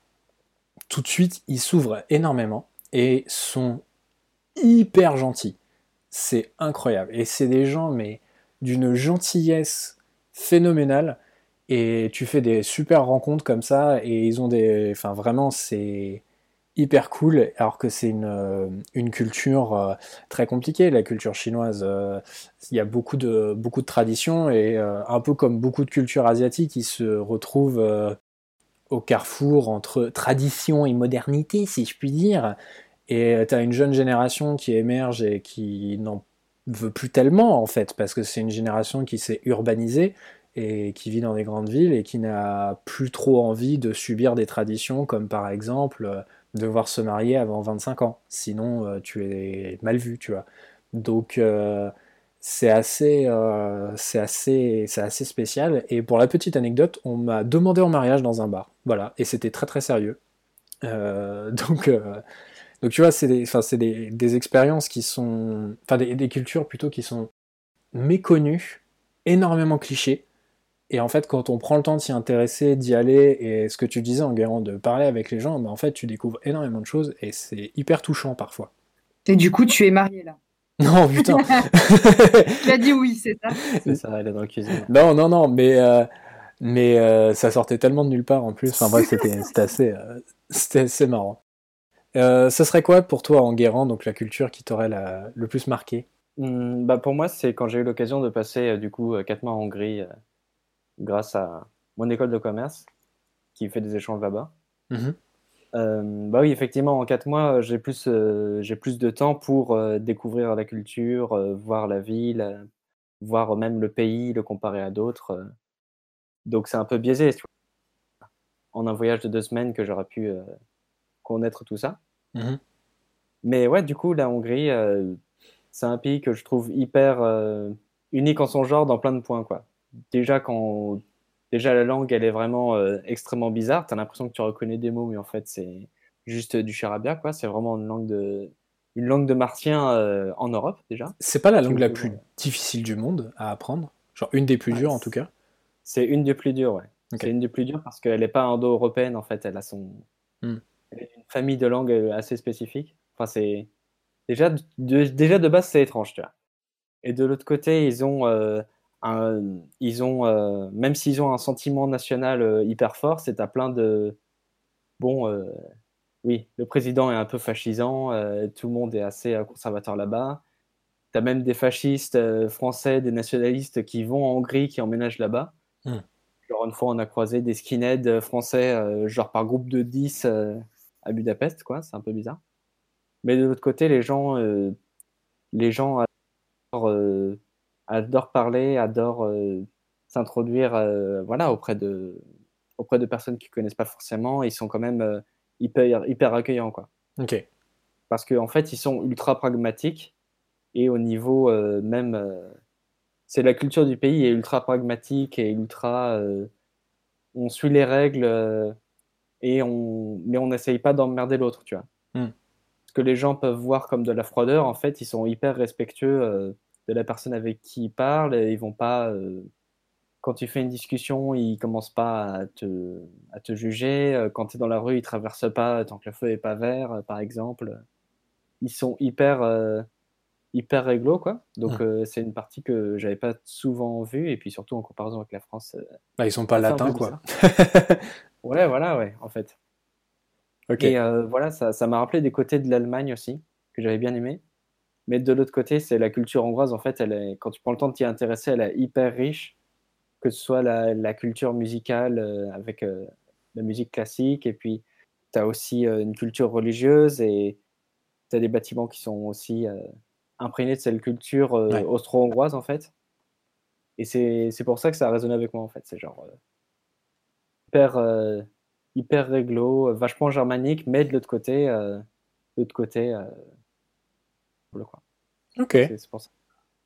tout de suite, ils s'ouvrent énormément et sont hyper gentils. C'est incroyable. Et c'est des gens, mais d'une gentillesse phénoménale. Et tu fais des super rencontres comme ça, et ils ont des. Enfin, vraiment, c'est hyper cool, alors que c'est une, euh, culture euh, très compliquée, la culture chinoise. Euh, Il y a beaucoup de, beaucoup de traditions, et un peu comme beaucoup de cultures asiatiques, ils se retrouvent au carrefour entre tradition et modernité, si je puis dire. Et tu as une jeune génération qui émerge et qui n'en veut plus tellement, en fait, parce que c'est une génération qui s'est urbanisée et qui vit dans des grandes villes et qui n'a plus trop envie de subir des traditions comme par exemple euh, devoir se marier avant 25 ans. Sinon, euh, tu es mal vu, tu vois. Donc, euh, c'est assez, euh, c'est assez, c'est assez spécial. Et pour la petite anecdote, on m'a demandé en mariage dans un bar. Voilà. Et c'était très très sérieux. Euh, donc, euh, donc, tu vois, c'est des, des, des expériences qui sont. Enfin, des, des cultures plutôt qui sont méconnues, énormément clichés. Et en fait, quand on prend le temps de s'y intéresser, d'y aller, et ce que tu disais en guérant, de parler avec les gens, bah, en fait, tu découvres énormément de choses et c'est hyper touchant parfois. Et du coup, tu es marié là? Non, putain Tu as dit oui, c'est ça. C'est ça, elle est dans la cuisine. Non, non, non, mais, euh, mais euh, ça sortait tellement de nulle part en plus. Enfin bref, c'était assez, euh, assez marrant. Euh, ce serait quoi pour toi en donc la culture qui t'aurait le plus marqué? Hmm, bah pour moi, c'est quand j'ai eu l'occasion de passer euh, du coup euh, quatre mois en Hongrie euh, grâce à mon école de commerce qui fait des échanges là-bas. Mhm. Euh, bah oui, effectivement, en quatre mois, euh, j'ai plus, euh, j'ai plus de temps pour euh, découvrir la culture, euh, voir la ville, voir même le pays, le comparer à d'autres. euh. Donc c'est un peu biaisé, tu vois. En un voyage de deux semaines que j'aurais pu euh, connaître tout ça. Mhm. Mais ouais, du coup, la Hongrie, euh, c'est un pays que je trouve hyper euh, unique en son genre dans plein de points, quoi. Déjà, quand, déjà la langue, elle est vraiment euh, extrêmement bizarre. T'as l'impression que tu reconnais des mots, mais en fait, c'est juste du charabia, quoi. C'est vraiment une langue de, une langue de martien euh, en Europe, déjà. C'est pas la langue la plus difficile du monde à apprendre? Genre une des plus Ouais, dures en tout cas? C'est une des plus dures, ouais. C'est une des plus dures parce qu'elle n'est pas indo-européenne, en fait. Elle a son. Hmm. Elle est une famille de langues euh, assez spécifique. Enfin, c'est. Déjà de, de- déjà de base, c'est étrange, tu vois. Et de l'autre côté, ils ont. euh, un, ils ont euh, même s'ils ont un sentiment national euh, hyper fort, c'est à plein de. Bon, euh, oui, le président est un peu fascisant, euh, tout le monde est assez euh, conservateur là-bas. T'as même des fascistes euh, français, des nationalistes qui vont en Hongrie, qui emménagent là-bas. Hmm. Genre, une fois, on a croisé des skinheads euh, français, euh, genre par groupe de 10 euh, à Budapest, quoi. C'est un peu bizarre. Mais de l'autre côté, les gens, euh, les gens adorent parler, adorent euh, s'introduire euh, voilà, auprès, de, auprès de personnes qu'ils connaissent pas forcément. Ils sont quand même euh, hyper, hyper accueillants, quoi Ok. parce qu'en fait, ils sont ultra pragmatiques Et au niveau même, c'est la culture du pays est ultra pragmatique et ultra. euh, on suit les règles euh, et on, mais on n'essaye pas d'emmerder l'autre, tu vois. Hmm. Ce que les gens peuvent voir comme de la froideur, en fait, ils sont hyper respectueux euh, de la personne avec qui ils parlent. Ils vont pas. euh, quand tu fais une discussion, ils commencent pas à te, à te juger. Euh, Quand tu es dans la rue, ils traversent pas tant que le feu est pas vert, euh, par exemple. Ils sont hyper, euh, hyper réglo, quoi. Donc, euh, c'est une partie que j'avais pas souvent vue. Et puis, surtout en comparaison avec la France. Bah, ils sont pas latins, quoi. Ouais, voilà, ouais, en fait. ok. Et voilà, ça, ça m'a rappelé des côtés de l'Allemagne aussi, que j'avais bien aimé. Mais de l'autre côté, c'est la culture hongroise, en fait, elle est, quand tu prends le temps de t'y intéresser, elle est hyper riche, que ce soit la, la culture musicale euh, avec euh, la musique classique, et puis tu as aussi euh, une culture religieuse, et tu as des bâtiments qui sont aussi imprégnés de cette culture Ouais. austro-hongroise, en fait. Et c'est pour ça que ça a résonné avec moi, en fait. C'est genre hyper, hyper réglo, vachement germanique, mais de l'autre côté, de l'autre côté, quoi. Ok. C'est pour ça.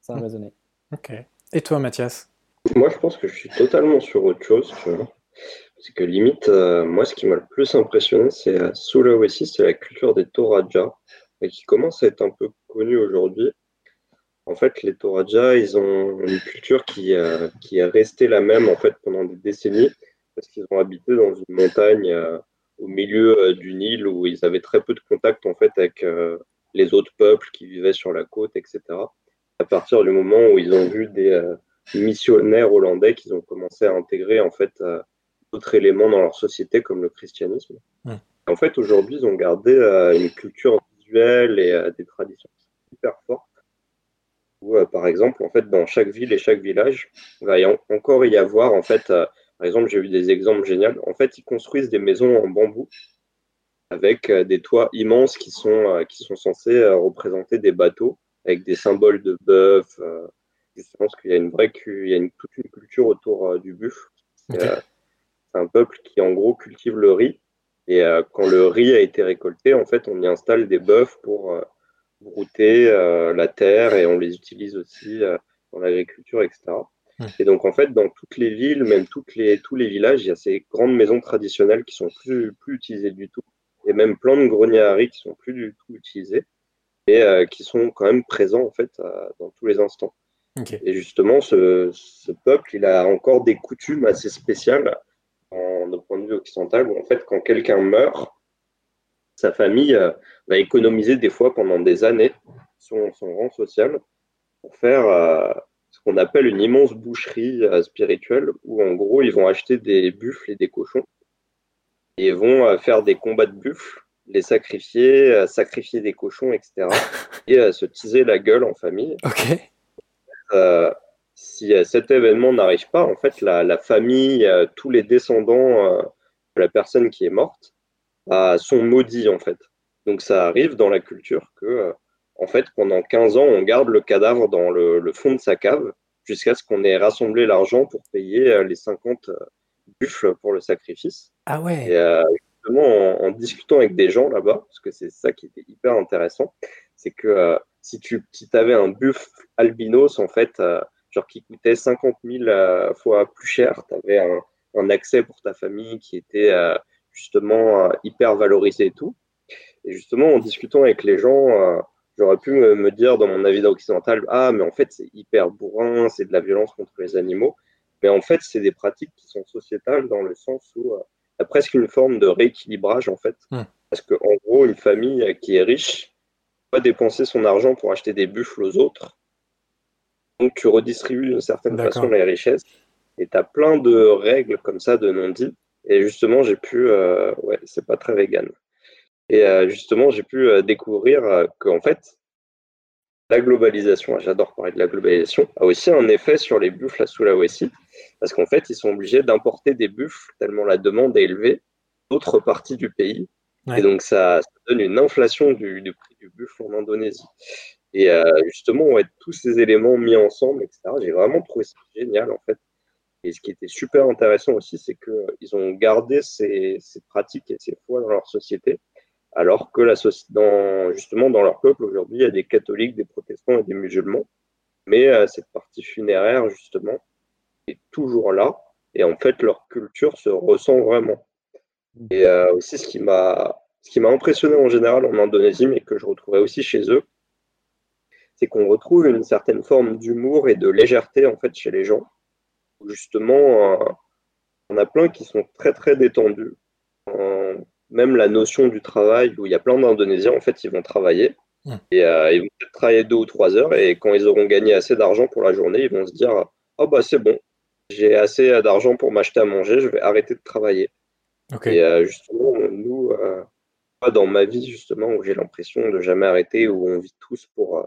Ça a Hmm. résonné. Ok. Et toi, Mathias? Moi, je pense que je suis totalement sur autre chose, tu vois. C'est que limite, euh, moi, ce qui m'a le plus impressionné, c'est euh, Sulawesi, c'est la culture des Toraja, et qui commence à être un peu connue aujourd'hui. En fait, les Toraja, ils ont une culture qui, euh, qui est restée la même en fait pendant des décennies, parce qu'ils ont habité dans une montagne euh, au milieu euh, d'une île où ils avaient très peu de contact en fait avec euh, les autres peuples qui vivaient sur la côte, etc. À partir du moment où ils ont vu des euh, missionnaires hollandais qu'ils ont commencé à intégrer en fait euh, d'autres éléments dans leur société comme le christianisme. En fait, aujourd'hui, ils ont gardé euh, une culture visuelle et des traditions hyper fortes. Où, par exemple, en fait, dans chaque ville et chaque village, il va y en- encore y avoir, en fait, par exemple, j'ai vu des exemples géniaux. En fait, ils construisent des maisons en bambou avec euh, des toits immenses qui sont, euh, qui sont censés euh, représenter des bateaux avec des symboles de bœuf. justement, parce qu'il y a une vraie, cu- il y a une, toute une culture autour du buffle. C'est un peuple qui, en gros, cultive le riz. Et quand le riz a été récolté, en fait, on y installe des bœufs pour brouter la terre et on les utilise aussi dans l'agriculture, etc. Et donc, en fait, dans toutes les villes, même toutes les, tous les villages, il y a ces grandes maisons traditionnelles qui sont plus, plus utilisées du tout. Et même plein de greniers à riz qui sont plus du tout utilisés et euh, qui sont quand même présents, en fait, dans tous les instants. Et justement, ce, ce peuple, il a encore des coutumes assez spéciales en, de point de vue occidental, où en fait, quand quelqu'un meurt, sa famille euh, va économiser des fois pendant des années son, son rang social pour faire euh, ce qu'on appelle une immense boucherie spirituelle, où en gros, ils vont acheter des buffles et des cochons, et vont euh, faire des combats de buffles, les sacrifier, euh, sacrifier des cochons, etc., et euh, se teaser la gueule en famille Ok. euh, si cet événement n'arrive pas, en fait, la, la famille, euh, tous les descendants euh, de la personne qui est morte bah, sont maudits, en fait. Donc ça arrive dans la culture que, en fait, pendant 15 ans, on garde le cadavre dans le, le fond de sa cave jusqu'à ce qu'on ait rassemblé l'argent pour payer les 50 buffles pour le sacrifice. Ah Et ouais. euh, justement, en, en discutant avec des gens là-bas, parce que c'est ça qui était hyper intéressant, c'est que euh, si tu si avais un buffle albinos, en fait, euh, genre qui coûtait 50 000 euh, fois plus cher, tu avais un, un accès pour ta famille qui était justement hyper valorisé et tout. Et justement, en discutant avec les gens, j'aurais pu me, me dire dans mon avis occidental, ah, mais en fait, c'est hyper bourrin, c'est de la violence contre les animaux. Mais en fait, c'est des pratiques qui sont sociétales dans le sens où euh, il y a presque une forme de rééquilibrage, en fait. Hmm. Parce que, en gros, une famille euh, qui est riche va dépenser son argent pour acheter des buffles aux autres. Donc, tu redistribues d'une certaine façon les richesses. Et tu as plein de règles comme ça de non-dit. Et justement, j'ai pu. euh, ouais, c'est pas très vegan. Et euh, justement, j'ai pu euh, découvrir qu'en fait, la globalisation, j'adore parler de la globalisation, a aussi un effet sur les buffles à Sulawesi, parce qu'en fait, ils sont obligés d'importer des buffles tellement la demande est élevée d'autres parties du pays. Ouais. Et donc, ça, ça donne une inflation du, du prix du buffle en Indonésie. Et euh, justement, ouais, tous ces éléments mis ensemble, etc., j'ai vraiment trouvé ça génial, en fait. Et ce qui était super intéressant aussi, c'est qu'ils ont gardé ces, ces pratiques et ces foi dans leur société, alors que la dans, justement dans leur peuple aujourd'hui, il y a des catholiques, des protestants et des musulmans. Mais euh, cette partie funéraire, justement, est toujours là. Et en fait, leur culture se ressent vraiment. Et euh, aussi, ce qui m'a impressionné en général en Indonésie, mais que je retrouvais aussi chez eux, c'est qu'on retrouve une certaine forme d'humour et de légèreté en fait chez les gens. Justement, euh, on a plein qui sont très très détendus. Même la notion du travail, où il y a plein d'Indonésiens, en fait, ils vont travailler. Et euh, ils vont travailler deux ou trois heures. Et quand ils auront gagné assez d'argent pour la journée, ils vont se dire Oh, bah, c'est bon, j'ai assez d'argent pour m'acheter à manger, je vais arrêter de travailler. Et euh, justement, nous, dans ma vie, justement, où j'ai l'impression de jamais arrêter, où on vit tous pour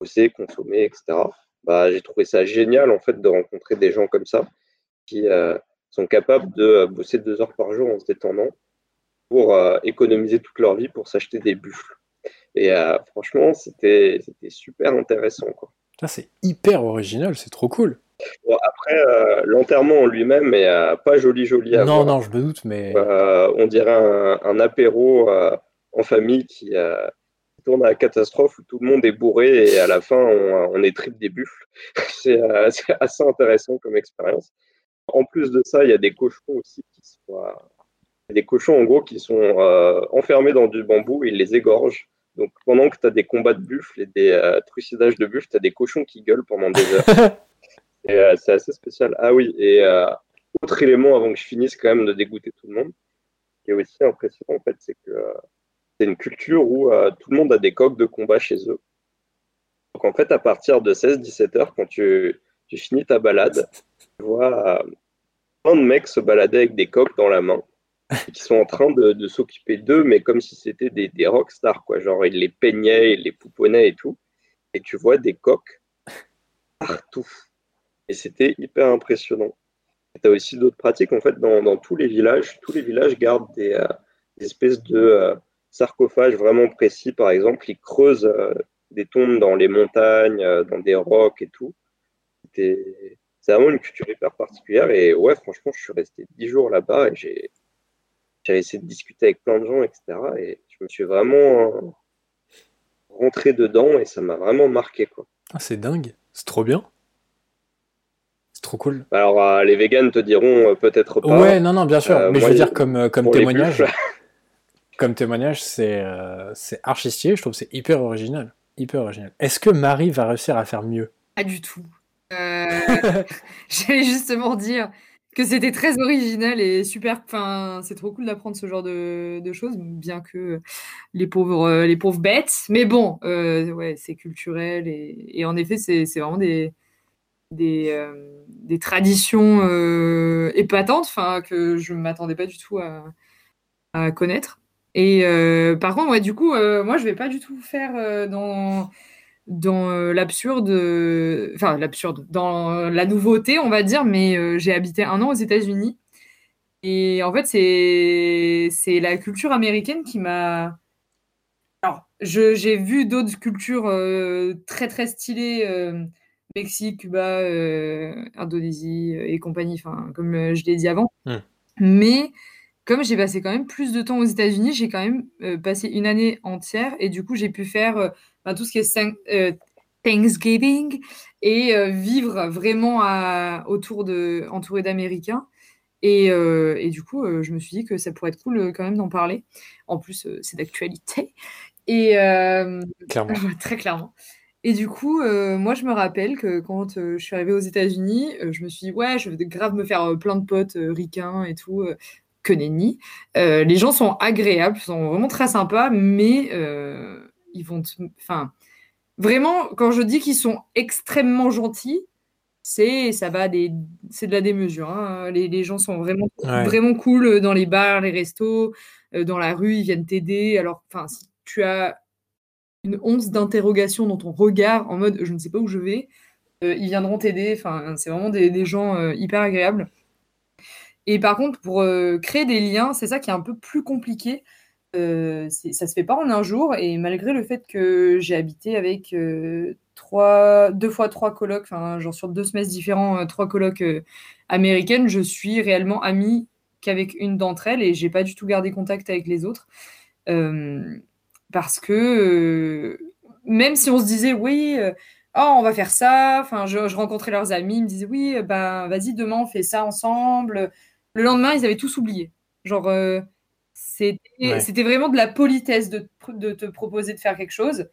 bosser, consommer, etc. Bah, j'ai trouvé ça génial en fait de rencontrer des gens comme ça qui euh, sont capables de euh, bosser deux heures par jour en se détendant pour euh, économiser toute leur vie pour s'acheter des buffles. Et franchement, c'était super intéressant. Quoi. C'est hyper original, c'est trop cool. après, l'enterrement en lui-même est pas joli, joli à Non, non, je me doute, mais. on dirait un, un apéro en famille qui, tourne à la catastrophe où tout le monde est bourré et à la fin on, est trip des buffles. Euh, c'est assez intéressant comme expérience. En plus de ça, il y a des cochons aussi qui sont euh, des cochons en gros qui sont euh, enfermés dans du bambou et ils les égorgent. Donc pendant que tu as des combats de buffles et des trucidages de buffles, tu as des cochons qui gueulent pendant des heures. et c'est assez spécial. Ah oui, et autre élément avant que je finisse quand même de dégoûter tout le monde, qui est aussi impressionnant en fait, c'est que c'est une culture où euh, tout le monde a des coques de combat chez eux. Donc en fait, à partir de 16-17 heures, quand tu, finis ta balade, tu vois euh, plein de mecs se balader avec des coques dans la main qui sont en train de, s'occuper d'eux, mais comme si c'était des, des rockstars, quoi. Genre, ils les peignaient, ils les pouponnaient et tout. Et tu vois des coques partout. Et c'était hyper impressionnant. Tu as aussi d'autres pratiques, en fait, dans, tous les villages. Tous les villages gardent des, euh, espèces de, sarcophage vraiment précis, par exemple, ils creusent euh, des tombes dans les montagnes, euh, dans des rocs et tout. C'est vraiment une culture hyper particulière. Et ouais, franchement, je suis resté dix jours là-bas et j'ai essayé de discuter avec plein de gens, etc. Et je me suis vraiment euh, rentré dedans et ça m'a vraiment marqué. quoi. Ah, c'est dingue, c'est trop bien. C'est trop cool. Alors, les véganes te diront peut-être pas. Ouais, non, non, bien sûr. mais je veux dire, comme, comme témoignage, comme témoignage, c'est euh, archi Je trouve c'est hyper original. Hyper original. Est-ce que Marie va réussir à faire mieux? Pas du tout. Euh, j'allais justement dire que c'était très original et super. Enfin, c'est trop cool d'apprendre ce genre de, choses, bien que les pauvres, euh, les pauvres bêtes. Mais bon, ouais, c'est culturel et, en effet, c'est vraiment des des, des traditions épatantes, enfin que je m'attendais pas du tout à, à connaître. Et euh, par contre, ouais, du coup, euh, moi, je vais pas du tout faire euh, dans, dans l'absurde, enfin l'absurde, dans la nouveauté, on va dire, mais j'ai habité un an aux États-Unis. Et en fait, c'est, c'est la culture américaine qui m'a. Alors, j'ai vu d'autres cultures très très stylées, Mexique, Cuba, Indonésie et compagnie, enfin, comme je l'ai dit avant. Mmh. Mais comme j'ai passé quand même plus de temps aux États-Unis, j'ai quand même euh, passé une année entière et du coup, j'ai pu faire euh, bah, tout ce qui est euh, Thanksgiving et vivre vraiment autour de, entouré d'Américains. Et, du coup, je me suis dit que ça pourrait être cool quand même d'en parler. En plus, c'est d'actualité. Et clairement. très clairement. Et du coup, moi, je me rappelle que quand je suis arrivée aux États-Unis, je me suis dit, ouais, je veux grave me faire plein de potes ricains et tout que nenni. Euh, les gens sont agréables, sont vraiment très sympas, mais euh, ils vont. Enfin, vraiment, quand je dis qu'ils sont extrêmement gentils, c'est ça va des c'est de la démesure. Hein. Les, les, gens sont vraiment vraiment cool dans les bars, les restos, euh, dans la rue, ils viennent t'aider. Alors, enfin, si tu as une once d'interrogation dans ton regard en mode je ne sais pas où je vais, ils viendront t'aider. Enfin, c'est vraiment des, des gens hyper agréables. Et par contre, pour euh, créer des liens, c'est ça qui est un peu plus compliqué. Euh, ça se fait pas en un jour. Et malgré le fait que j'ai habité avec euh, trois, deux fois trois colocs, enfin, genre sur deux semaines différents, trois colocs américaines, je suis réellement amie qu'avec une d'entre elles et j'ai pas du tout gardé contact avec les autres. parce que même si on se disait, oui, oh, on va faire ça, enfin, je, rencontrais leurs amis, ils me disaient, oui, ben, vas-y, demain, on fait ça ensemble. Le lendemain, ils avaient tous oublié. Genre, c'était vraiment de la politesse de, de, te proposer de faire quelque chose.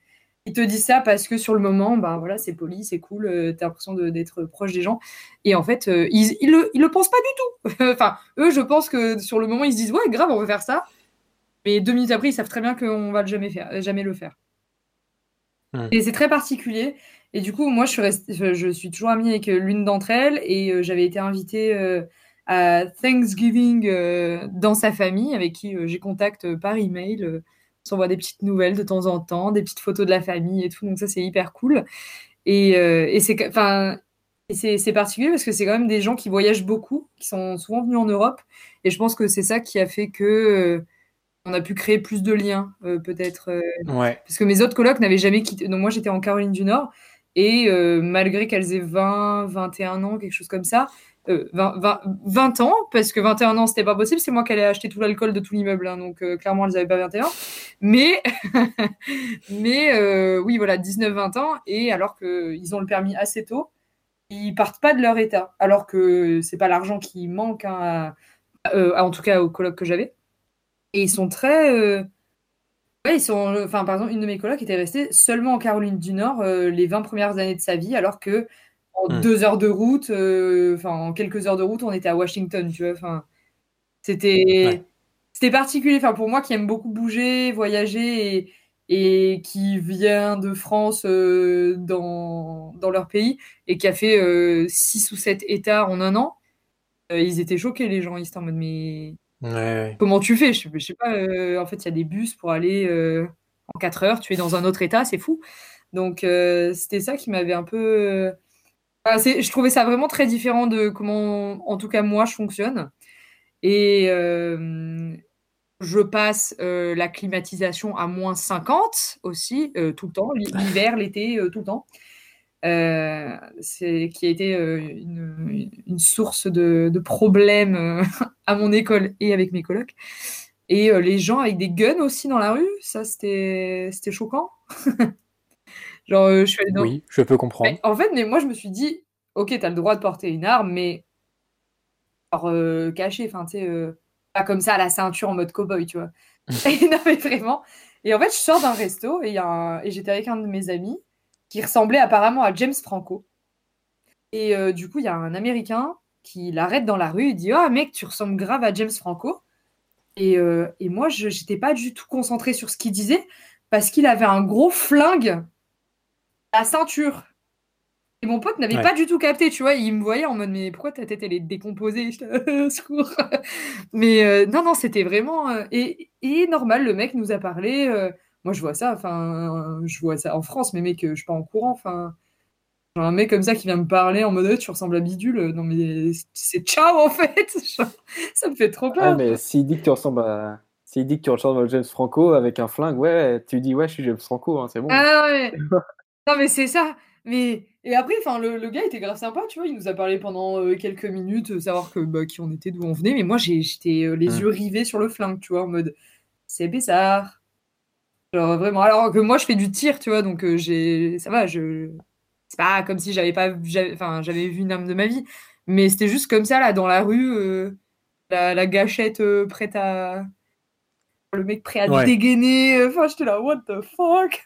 Ils te disent ça parce que sur le moment, ben voilà, c'est poli, c'est cool, euh, tu as l'impression d'être proche des gens. Et en fait, euh, ils, ils, le, ils, le, pensent pas du tout. enfin, eux, je pense que sur le moment, ils se disent ouais, grave, on va faire ça. Mais deux minutes après, ils savent très bien qu'on va jamais faire, jamais le faire. Et c'est très particulier. Et du coup, moi, je suis, je suis toujours amie avec l'une d'entre elles et euh, j'avais été invitée à Thanksgiving dans sa famille, avec qui j'ai contact par email on s'envoie des petites nouvelles de temps en temps, des petites photos de la famille et tout. Donc ça, c'est hyper cool. Et, euh, et c'est, enfin, c'est particulier parce que c'est quand même des gens qui voyagent beaucoup, qui sont souvent venus en Europe. Et je pense que c'est ça qui a fait que euh, on a pu créer plus de liens, euh, peut-être. ouais. Parce que mes autres colocs n'avaient jamais quitté. Donc moi, j'étais en Caroline du Nord. Et malgré qu'elles aient 20, 21 ans, quelque chose comme ça, 20, euh, ans, parce que 21 ans, c'était pas possible. C'est moi qui allais acheter tout l'alcool de tout l'immeuble, hein, donc euh, clairement, elles n'avaient pas 21. Mais, mais euh, oui, voilà, 19-20 ans, et alors qu'ils ont le permis assez tôt, ils partent pas de leur état, alors que c'est pas l'argent qui manque, hein, en tout cas au colloque que j'avais. Et ils sont très. Ouais, ils sont. Enfin, par exemple, une de mes colocs était restée seulement en Caroline du Nord les 20 premières années de sa vie, alors que en hmm. deux heures de route, euh, enfin en quelques heures de route, on était à Washington, tu vois. Enfin, c'était c'était particulier. Enfin, pour moi qui aime beaucoup bouger, voyager et, et qui vient de France euh, dans, dans, leur pays et qui a fait euh, six ou sept États en un an, ils étaient choqués les gens. Ils étaient en mode mais comment tu fais? Je, je, sais pas. en fait, il y a des bus pour aller en quatre heures. Tu es dans un autre État, c'est fou. Donc c'était ça qui m'avait un peu je trouvais ça vraiment très différent de comment, en tout cas, moi, je fonctionne. Et euh, je passe euh, la climatisation à moins 50 aussi, euh, tout le temps, l'hiver, l'été, tout le temps. c'est qui a été une, une, source de, de problèmes à mon école et avec mes colocs. Et les gens avec des guns aussi dans la rue, ça c'était choquant. Genre, je suis dans... Oui, je peux comprendre. en fait, mais moi, je me suis dit, ok, tu as le droit de porter une arme, mais euh, caché, enfin, tu sais, euh, pas comme ça à la ceinture en mode cowboy, tu vois. et, non, mais vraiment. Et en fait, je sors d'un resto et, et j'étais avec un de mes amis qui ressemblait apparemment à James Franco. Et euh, du coup, il y a un Américain qui l'arrête dans la rue et dit Oh, mec, tu ressembles grave à James Franco. Et, et moi, je n'étais pas du tout concentrée sur ce qu'il disait parce qu'il avait un gros flingue à ceinture. Et mon pote n'avait pas du tout capté, tu vois. Il me voyait en mode, mais pourquoi ta tête, elle est décomposée? Secours Mais euh, non, non, c'était vraiment. Euh, et, et, normal, le mec nous a parlé. Euh, moi, je vois ça, enfin, je vois ça en France, mais mec, je suis pas en courant, enfin. Un mec comme ça qui vient me parler en mode tu ressembles à Bidule, non mais c'est ciao en fait, ça me fait trop peur. Ah, mais s'il dit que tu ressembles à, s'il dit que tu ressembles à James Franco avec un flingue, ouais, tu dis ouais, je suis James Franco, hein, c'est bon. Ah non mais, non, mais c'est ça. Mais et après, enfin, le, le, gars était grave sympa, tu vois. Il nous a parlé pendant euh, quelques minutes, euh, savoir que bah, qui on était, d'où on venait. Mais moi, j'étais euh, les mmh. yeux rivés sur le flingue, tu vois, en mode c'est bizarre. Genre vraiment. Alors que moi, je fais du tir, tu vois, donc j'ai, ça va. Je, c'est pas comme si j'avais pas, enfin, j'avais vu une âme de ma vie, mais c'était juste comme ça là, dans la rue, la, la, gâchette prête à, le mec prêt à dégainer. Enfin, j'étais là, what the fuck?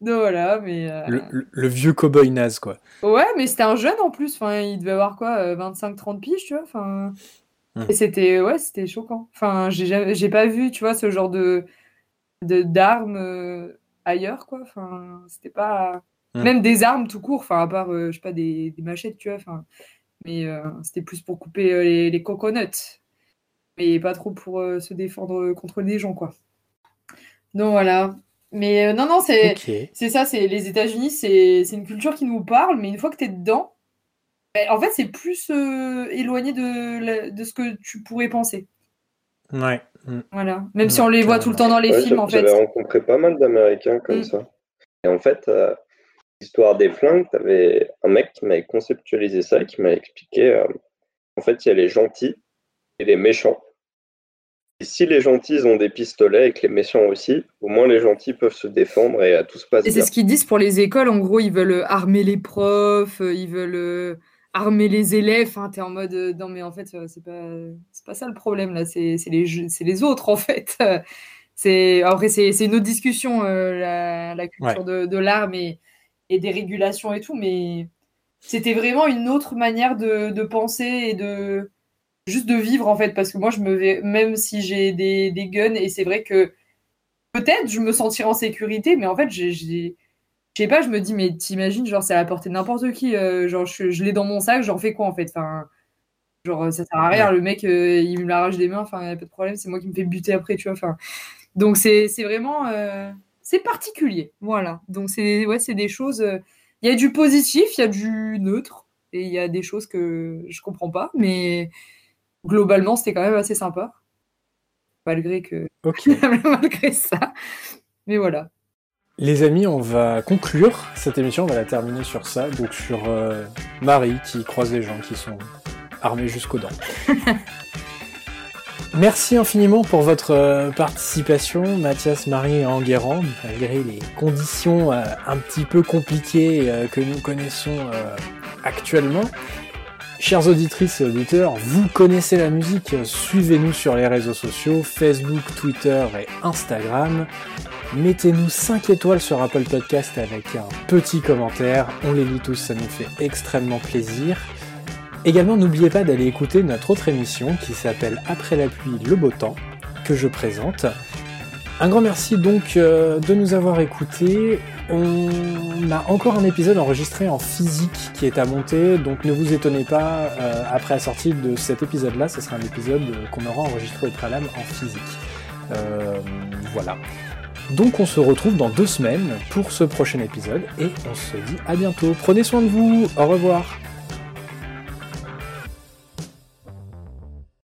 Donc voilà, mais. Euh, le, vieux cowboy naze, quoi. Ouais, mais c'était un jeune en plus. Enfin, il devait avoir quoi, 25-30 euh, piges, tu vois. Enfin. Hum. Et c'était ouais, c'était choquant. Enfin, j'ai pas vu, tu vois, ce genre de d'armes euh, ailleurs, quoi. Enfin, c'était pas. Hum. Même des armes tout court, enfin, à part, je sais pas, des, des, machettes, tu vois. Enfin, mais c'était plus pour couper les, les coconuts. Mais pas trop pour se défendre contre des gens, quoi. Donc voilà. Mais euh, non, non, c'est ça, c'est les États-Unis, c'est une culture qui nous parle, mais une fois que tu es dedans, ben, en fait, c'est plus euh, éloigné de, de ce que tu pourrais penser. Ouais. Voilà. Même si on les voit tout le temps dans les films, en fait. J'avais rencontré pas mal d'Américains comme mm. ça. Et en fait, euh, l'histoire des flingues, t'avais un mec qui m'avait conceptualisé ça et qui m'a expliqué. en fait, il y a les gentils et les méchants. Si les gentils ont des pistolets et que les méchants aussi, au moins les gentils peuvent se défendre et tout se passe Et bien. c'est ce qu'ils disent pour les écoles. En gros, ils veulent armer les profs, euh, ils veulent euh, armer les élèves. Enfin, t'es en mode euh, non, mais en fait, euh, c'est pas, c'est pas ça le problème là. C'est c'est les, les autres en fait. C'est après, c'est c'est une autre discussion, euh, la, la culture de, de l'arme et, et des régulations et tout. Mais c'était vraiment une autre manière de, de penser et de juste de vivre en fait. Parce que moi, je me vais, même si j'ai des, des guns, et c'est vrai que peut-être je me sentirais en sécurité, mais en fait, j'ai, je sais pas, je me dis, mais t'imagines, genre, c'est à la portée de n'importe qui, euh, genre, je, je l'ai dans mon sac, j'en fais quoi en fait enfin, Genre, ça sert à rien, le mec, euh, il me l'arrache des mains, enfin, y a pas de problème, c'est moi qui me fais buter après, tu vois, enfin. Donc, c'est, vraiment. euh, c'est particulier, voilà. Donc, c'est, ouais, c'est des choses. Il y a du positif, il y a du neutre, et il y a des choses que je comprends pas, mais globalement, c'était quand même assez sympa. Malgré que. Ok. malgré ça. Mais voilà. Les amis, on va conclure cette émission, on va la terminer sur ça, donc sur euh, Marie qui croise des gens qui sont armés jusqu'aux dents. Merci infiniment pour votre euh, participation, Mathias, Marie et Enguerrand, malgré les conditions euh, un petit peu compliquées euh, que nous connaissons actuellement. Chères auditrices et auditeurs, vous connaissez la musique, suivez-nous sur les réseaux sociaux, Facebook, Twitter et Instagram. Mettez-nous 5 étoiles sur Apple Podcast avec un petit commentaire. On les lit tous, ça nous fait extrêmement plaisir. Également, n'oubliez pas d'aller écouter notre autre émission qui s'appelle Après la pluie, le beau temps, que je présente. Un grand merci donc euh, de nous avoir écoutés. On a encore un épisode enregistré en physique qui est à monter, donc ne vous étonnez pas, euh, après la sortie de cet épisode-là, ce sera un épisode euh, qu'on aura enregistré au préalable en physique. Voilà. Donc on se retrouve dans deux semaines pour ce prochain épisode et on se dit à bientôt. Prenez soin de vous, au revoir.